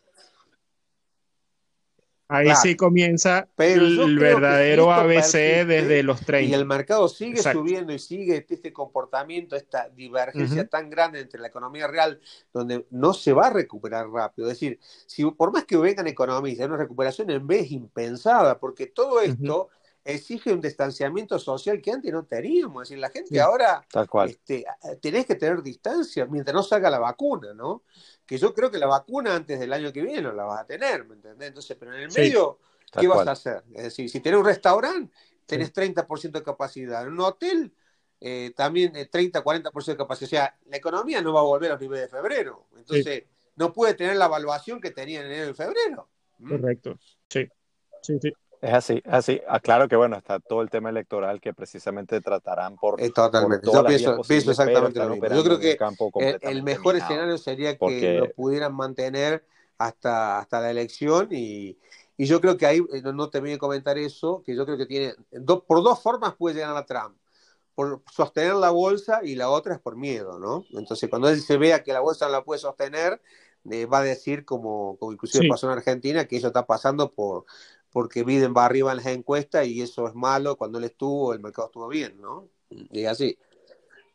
Ahí sí comienza el verdadero ABC desde los 30. Y el mercado sigue subiendo y sigue este comportamiento, esta divergencia tan grande entre la economía real, donde no se va a recuperar rápido. Es decir, si por más que vengan economistas, una recuperación en vez impensada, porque todo esto exige un distanciamiento social que antes no teníamos. Es decir, la gente ahora Tal cual. Este, tenés que tener distancia mientras no salga la vacuna, ¿no? Que yo creo que la vacuna antes del año que viene no la vas a tener, ¿me entendés? Entonces, pero en el medio, ¿qué vas a hacer? Es decir, si tenés un restaurante, tenés 30% de capacidad. En un hotel, eh, también 30, eh, 40% de capacidad. O sea, la economía no va a volver a los niveles de febrero. Entonces, no puede tener la evaluación que tenía en enero y febrero. ¿Mm? Correcto. Sí. Sí, sí. Es así, es así. Aclaro que bueno, está todo el tema electoral que precisamente tratarán por. Eh, totalmente. Yo pienso, exactamente lo mismo. Yo creo que el, mejor escenario sería que lo pudieran mantener hasta, hasta la elección y, y yo creo que ahí, eh, no, te voy a comentar eso, que yo creo que tiene, por dos formas puede llegar a Trump. Por sostener la bolsa y la otra es por miedo, ¿no? Entonces, cuando él se vea que la bolsa no la puede sostener, eh, va a decir, como, como inclusive pasó en Argentina, que eso está pasando por, porque Biden va arriba en las encuestas y eso es malo. Cuando él estuvo, el mercado estuvo bien, ¿no? Y así.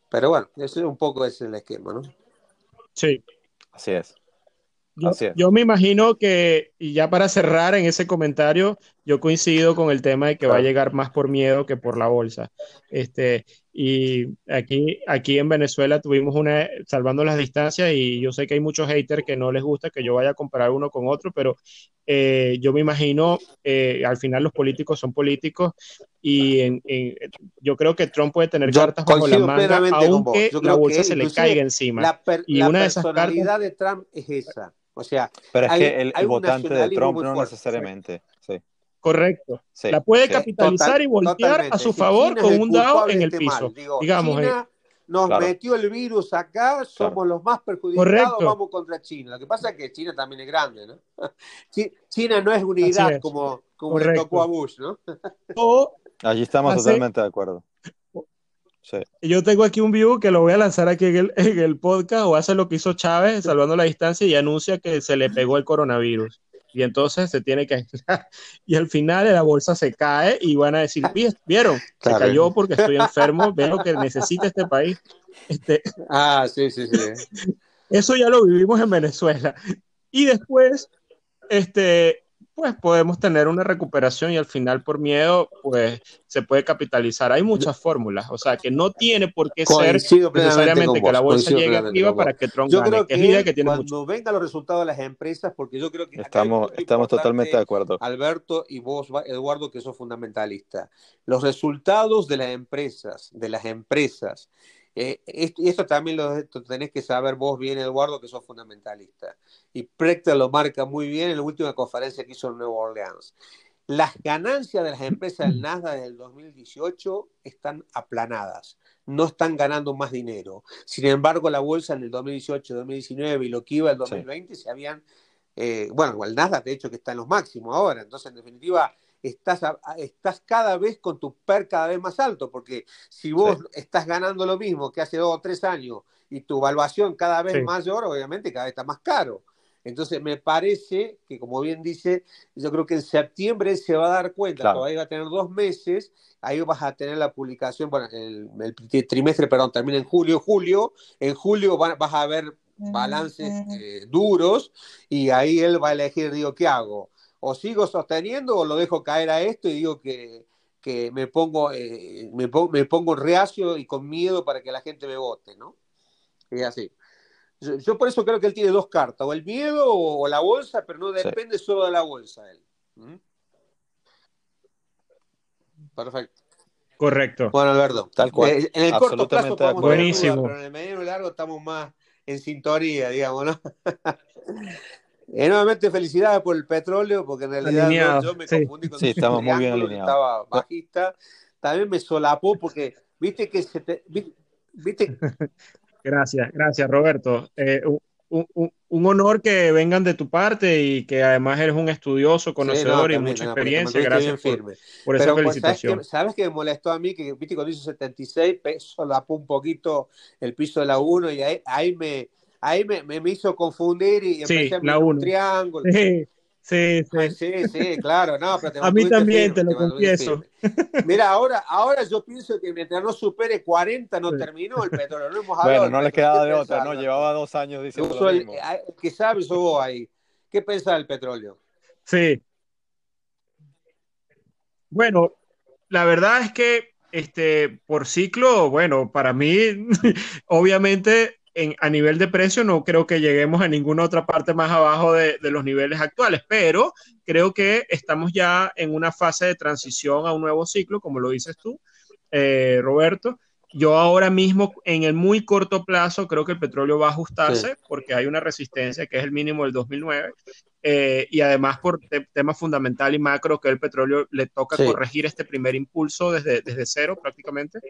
Pero bueno, ese es un poco ese el esquema, ¿no? Sí. Así es. Yo, me imagino que, y ya para cerrar en ese comentario, yo coincido con el tema de que va a llegar más por miedo que por la bolsa. Este, y aquí, aquí en Venezuela tuvimos una, salvando las distancias, y yo sé que hay muchos haters que no les gusta que yo vaya a comparar uno con otro, pero eh, yo me imagino, eh, al final los políticos son políticos, y yo creo que Trump puede tener cartas bajo la manga, aunque la bolsa se le caiga encima. y una de esas personalidad de Trump es esa. O sea, pero es que el, votante de Trump no necesariamente. Sí. Correcto. la puede capitalizar y voltear a su favor con un dado en el este piso. digamos, China eh. nos metió el virus acá, somos los más perjudicados, vamos contra China. Lo que pasa es que China también es grande, ¿no? China no es unidad como, como le tocó a Bush, ¿no? Allí estamos totalmente de acuerdo. Sí. Yo tengo aquí un view que lo voy a lanzar aquí en el, en el podcast o hace lo que hizo Chávez, salvando la distancia, y anuncia que se le pegó el coronavirus y entonces se tiene que aislar. Y al final la bolsa se cae y van a decir, ¿vieron? Se cayó porque estoy enfermo, veo lo que necesita este país. Este, ah, sí, sí, sí. Eso ya lo vivimos en Venezuela. Y después, este, pues podemos tener una recuperación y al final por miedo, pues se puede capitalizar. Hay muchas fórmulas, o sea que no tiene por qué ser necesariamente que la bolsa llegue arriba para que Trump yo Creo que, cuando vengan los resultados de las empresas, porque yo creo que estamos, estamos totalmente de acuerdo. Alberto y vos, Eduardo, que sos fundamentalista. Los resultados de las empresas, de las empresas, eh, y esto también lo, tenés que saber vos bien, Eduardo, que sos fundamentalista. Y Prechter lo marca muy bien en la última conferencia que hizo en Nueva Orleans. Las ganancias de las empresas del Nasdaq del 2018 están aplanadas, no están ganando más dinero. Sin embargo, la bolsa en el 2018, 2019 y lo que iba el 2020 se habían, eh, bueno, el Nasdaq de hecho que está en los máximos ahora. Entonces, en definitiva, estás, estás cada vez con tu PER cada vez más alto, porque si vos estás ganando lo mismo que hace dos o tres años y tu evaluación cada vez mayor, obviamente cada vez está más caro. Entonces me parece que, como bien dice, yo creo que en septiembre se va a dar cuenta, todavía va a tener dos meses, ahí vas a tener la publicación, bueno, el, trimestre, perdón, termina en julio, julio, en julio vas a ver balances eh, duros y ahí él va a elegir, digo, ¿qué hago? O sigo sosteniendo o lo dejo caer a esto y digo que, me pongo eh, me, pongo reacio y con miedo para que la gente me vote, ¿no? Es así. Yo, por eso creo que él tiene dos cartas, o el miedo o, la bolsa, pero no depende solo de la bolsa él. ¿Mm? Perfecto. Correcto. Bueno, Alberto, tal cual. Eh, en el corto plazo podemos Buenísimo. pero en el medio y largo estamos más en sintonía, digamos, ¿no? Enormemente felicidades por el petróleo, porque en realidad yo me confundí con sí, estamos muy bien alineados. estaba bajista. También me solapó porque, viste que se te. Viste... Gracias, gracias, Roberto. Eh, un, un, un, honor que vengan de tu parte y que además eres un estudioso, conocedor y mucha experiencia. Gracias por, por, esa Pero, pues, felicitación. ¿sabes, qué, me molestó a mí? Que viste cuando hizo 76, solapó un poquito el piso de la 1 y ahí, ahí me ahí me, me, hizo confundir y empecé a mirar un triángulo. Sí, sí, sí. sí, sí, claro, no, pero te A mí también, te lo confieso. Mira, ahora, ahora yo pienso que mientras no supere 40 no terminó el petróleo. No hemos bueno, no le quedaba de otra, ¿no? Llevaba dos años diciendo lo mismo. ¿Qué sabes vos ahí? ¿Qué pensás del petróleo? Sí. Bueno, la verdad es que este, por ciclo, bueno, para mí, obviamente a nivel de precio no creo que lleguemos a ninguna otra parte más abajo de, los niveles actuales, pero creo que estamos ya en una fase de transición a un nuevo ciclo, como lo dices tú, eh, Roberto. Yo ahora mismo, en el muy corto plazo, creo que el petróleo va a ajustarse porque hay una resistencia que es el mínimo del 2009 eh, y además por tema fundamental y macro que el petróleo le toca corregir este primer impulso desde, desde cero prácticamente.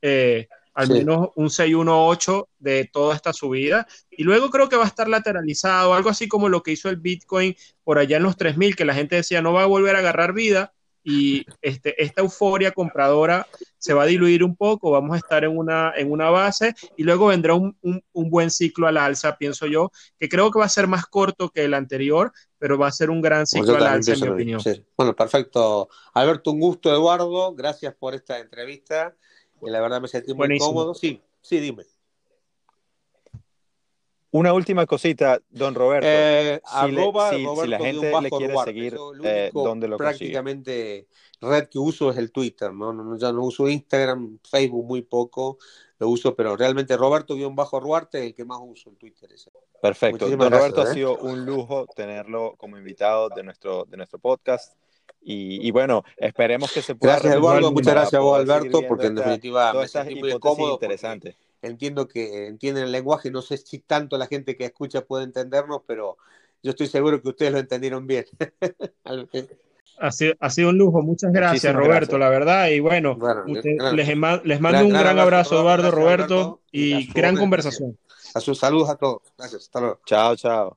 Eh, al menos un 618 de toda esta subida. Y luego creo que va a estar lateralizado, algo así como lo que hizo el Bitcoin por allá en los 3000, que la gente decía no va a volver a agarrar vida. Y este, esta euforia compradora se va a diluir un poco, vamos a estar en una, en una base y luego vendrá un, un, buen ciclo al alza, pienso yo, que creo que va a ser más corto que el anterior, pero va a ser un gran ciclo al alza, en mi opinión. Bueno, perfecto. Alberto, un gusto, Eduardo. Gracias por esta entrevista la verdad me sentí muy cómodo. Sí, sí, dime. Una última cosita, don Roberto. Eh, si, arroba le, si, Roberto si la gente le quiere Duarte. seguir, eh, ¿dónde lo consigue? prácticamente red que uso es el Twitter, ¿no? No, no, ya no uso Instagram, Facebook muy poco, lo uso, pero realmente Roberto-Ruarte es el que más uso en Twitter. ese. Perfecto. Muchísimas Don Roberto, gracias, ha ¿eh? sido un lujo tenerlo como invitado de nuestro, de nuestro podcast. Y, y bueno, esperemos que se pueda Gracias, Eduardo. Muchas gracias a vos, Alberto, porque en esta- definitiva me todas estas sentí muy cómodo. porque interesantes. Entiendo que entienden el lenguaje, no sé si tanto la gente que escucha puede entendernos, pero yo estoy seguro que ustedes lo entendieron bien. Ha sido, ha sido un lujo. Muchas gracias, Muchísimas Roberto, gracias. la verdad. Y bueno, Bueno, usted- gran- les, les mando gran- un gran gran abrazo, abrazo, Eduardo, gracias, Roberto, Alberto, y gran conversación. A sus saludos a todos. Gracias. Hasta luego. Chao, chao.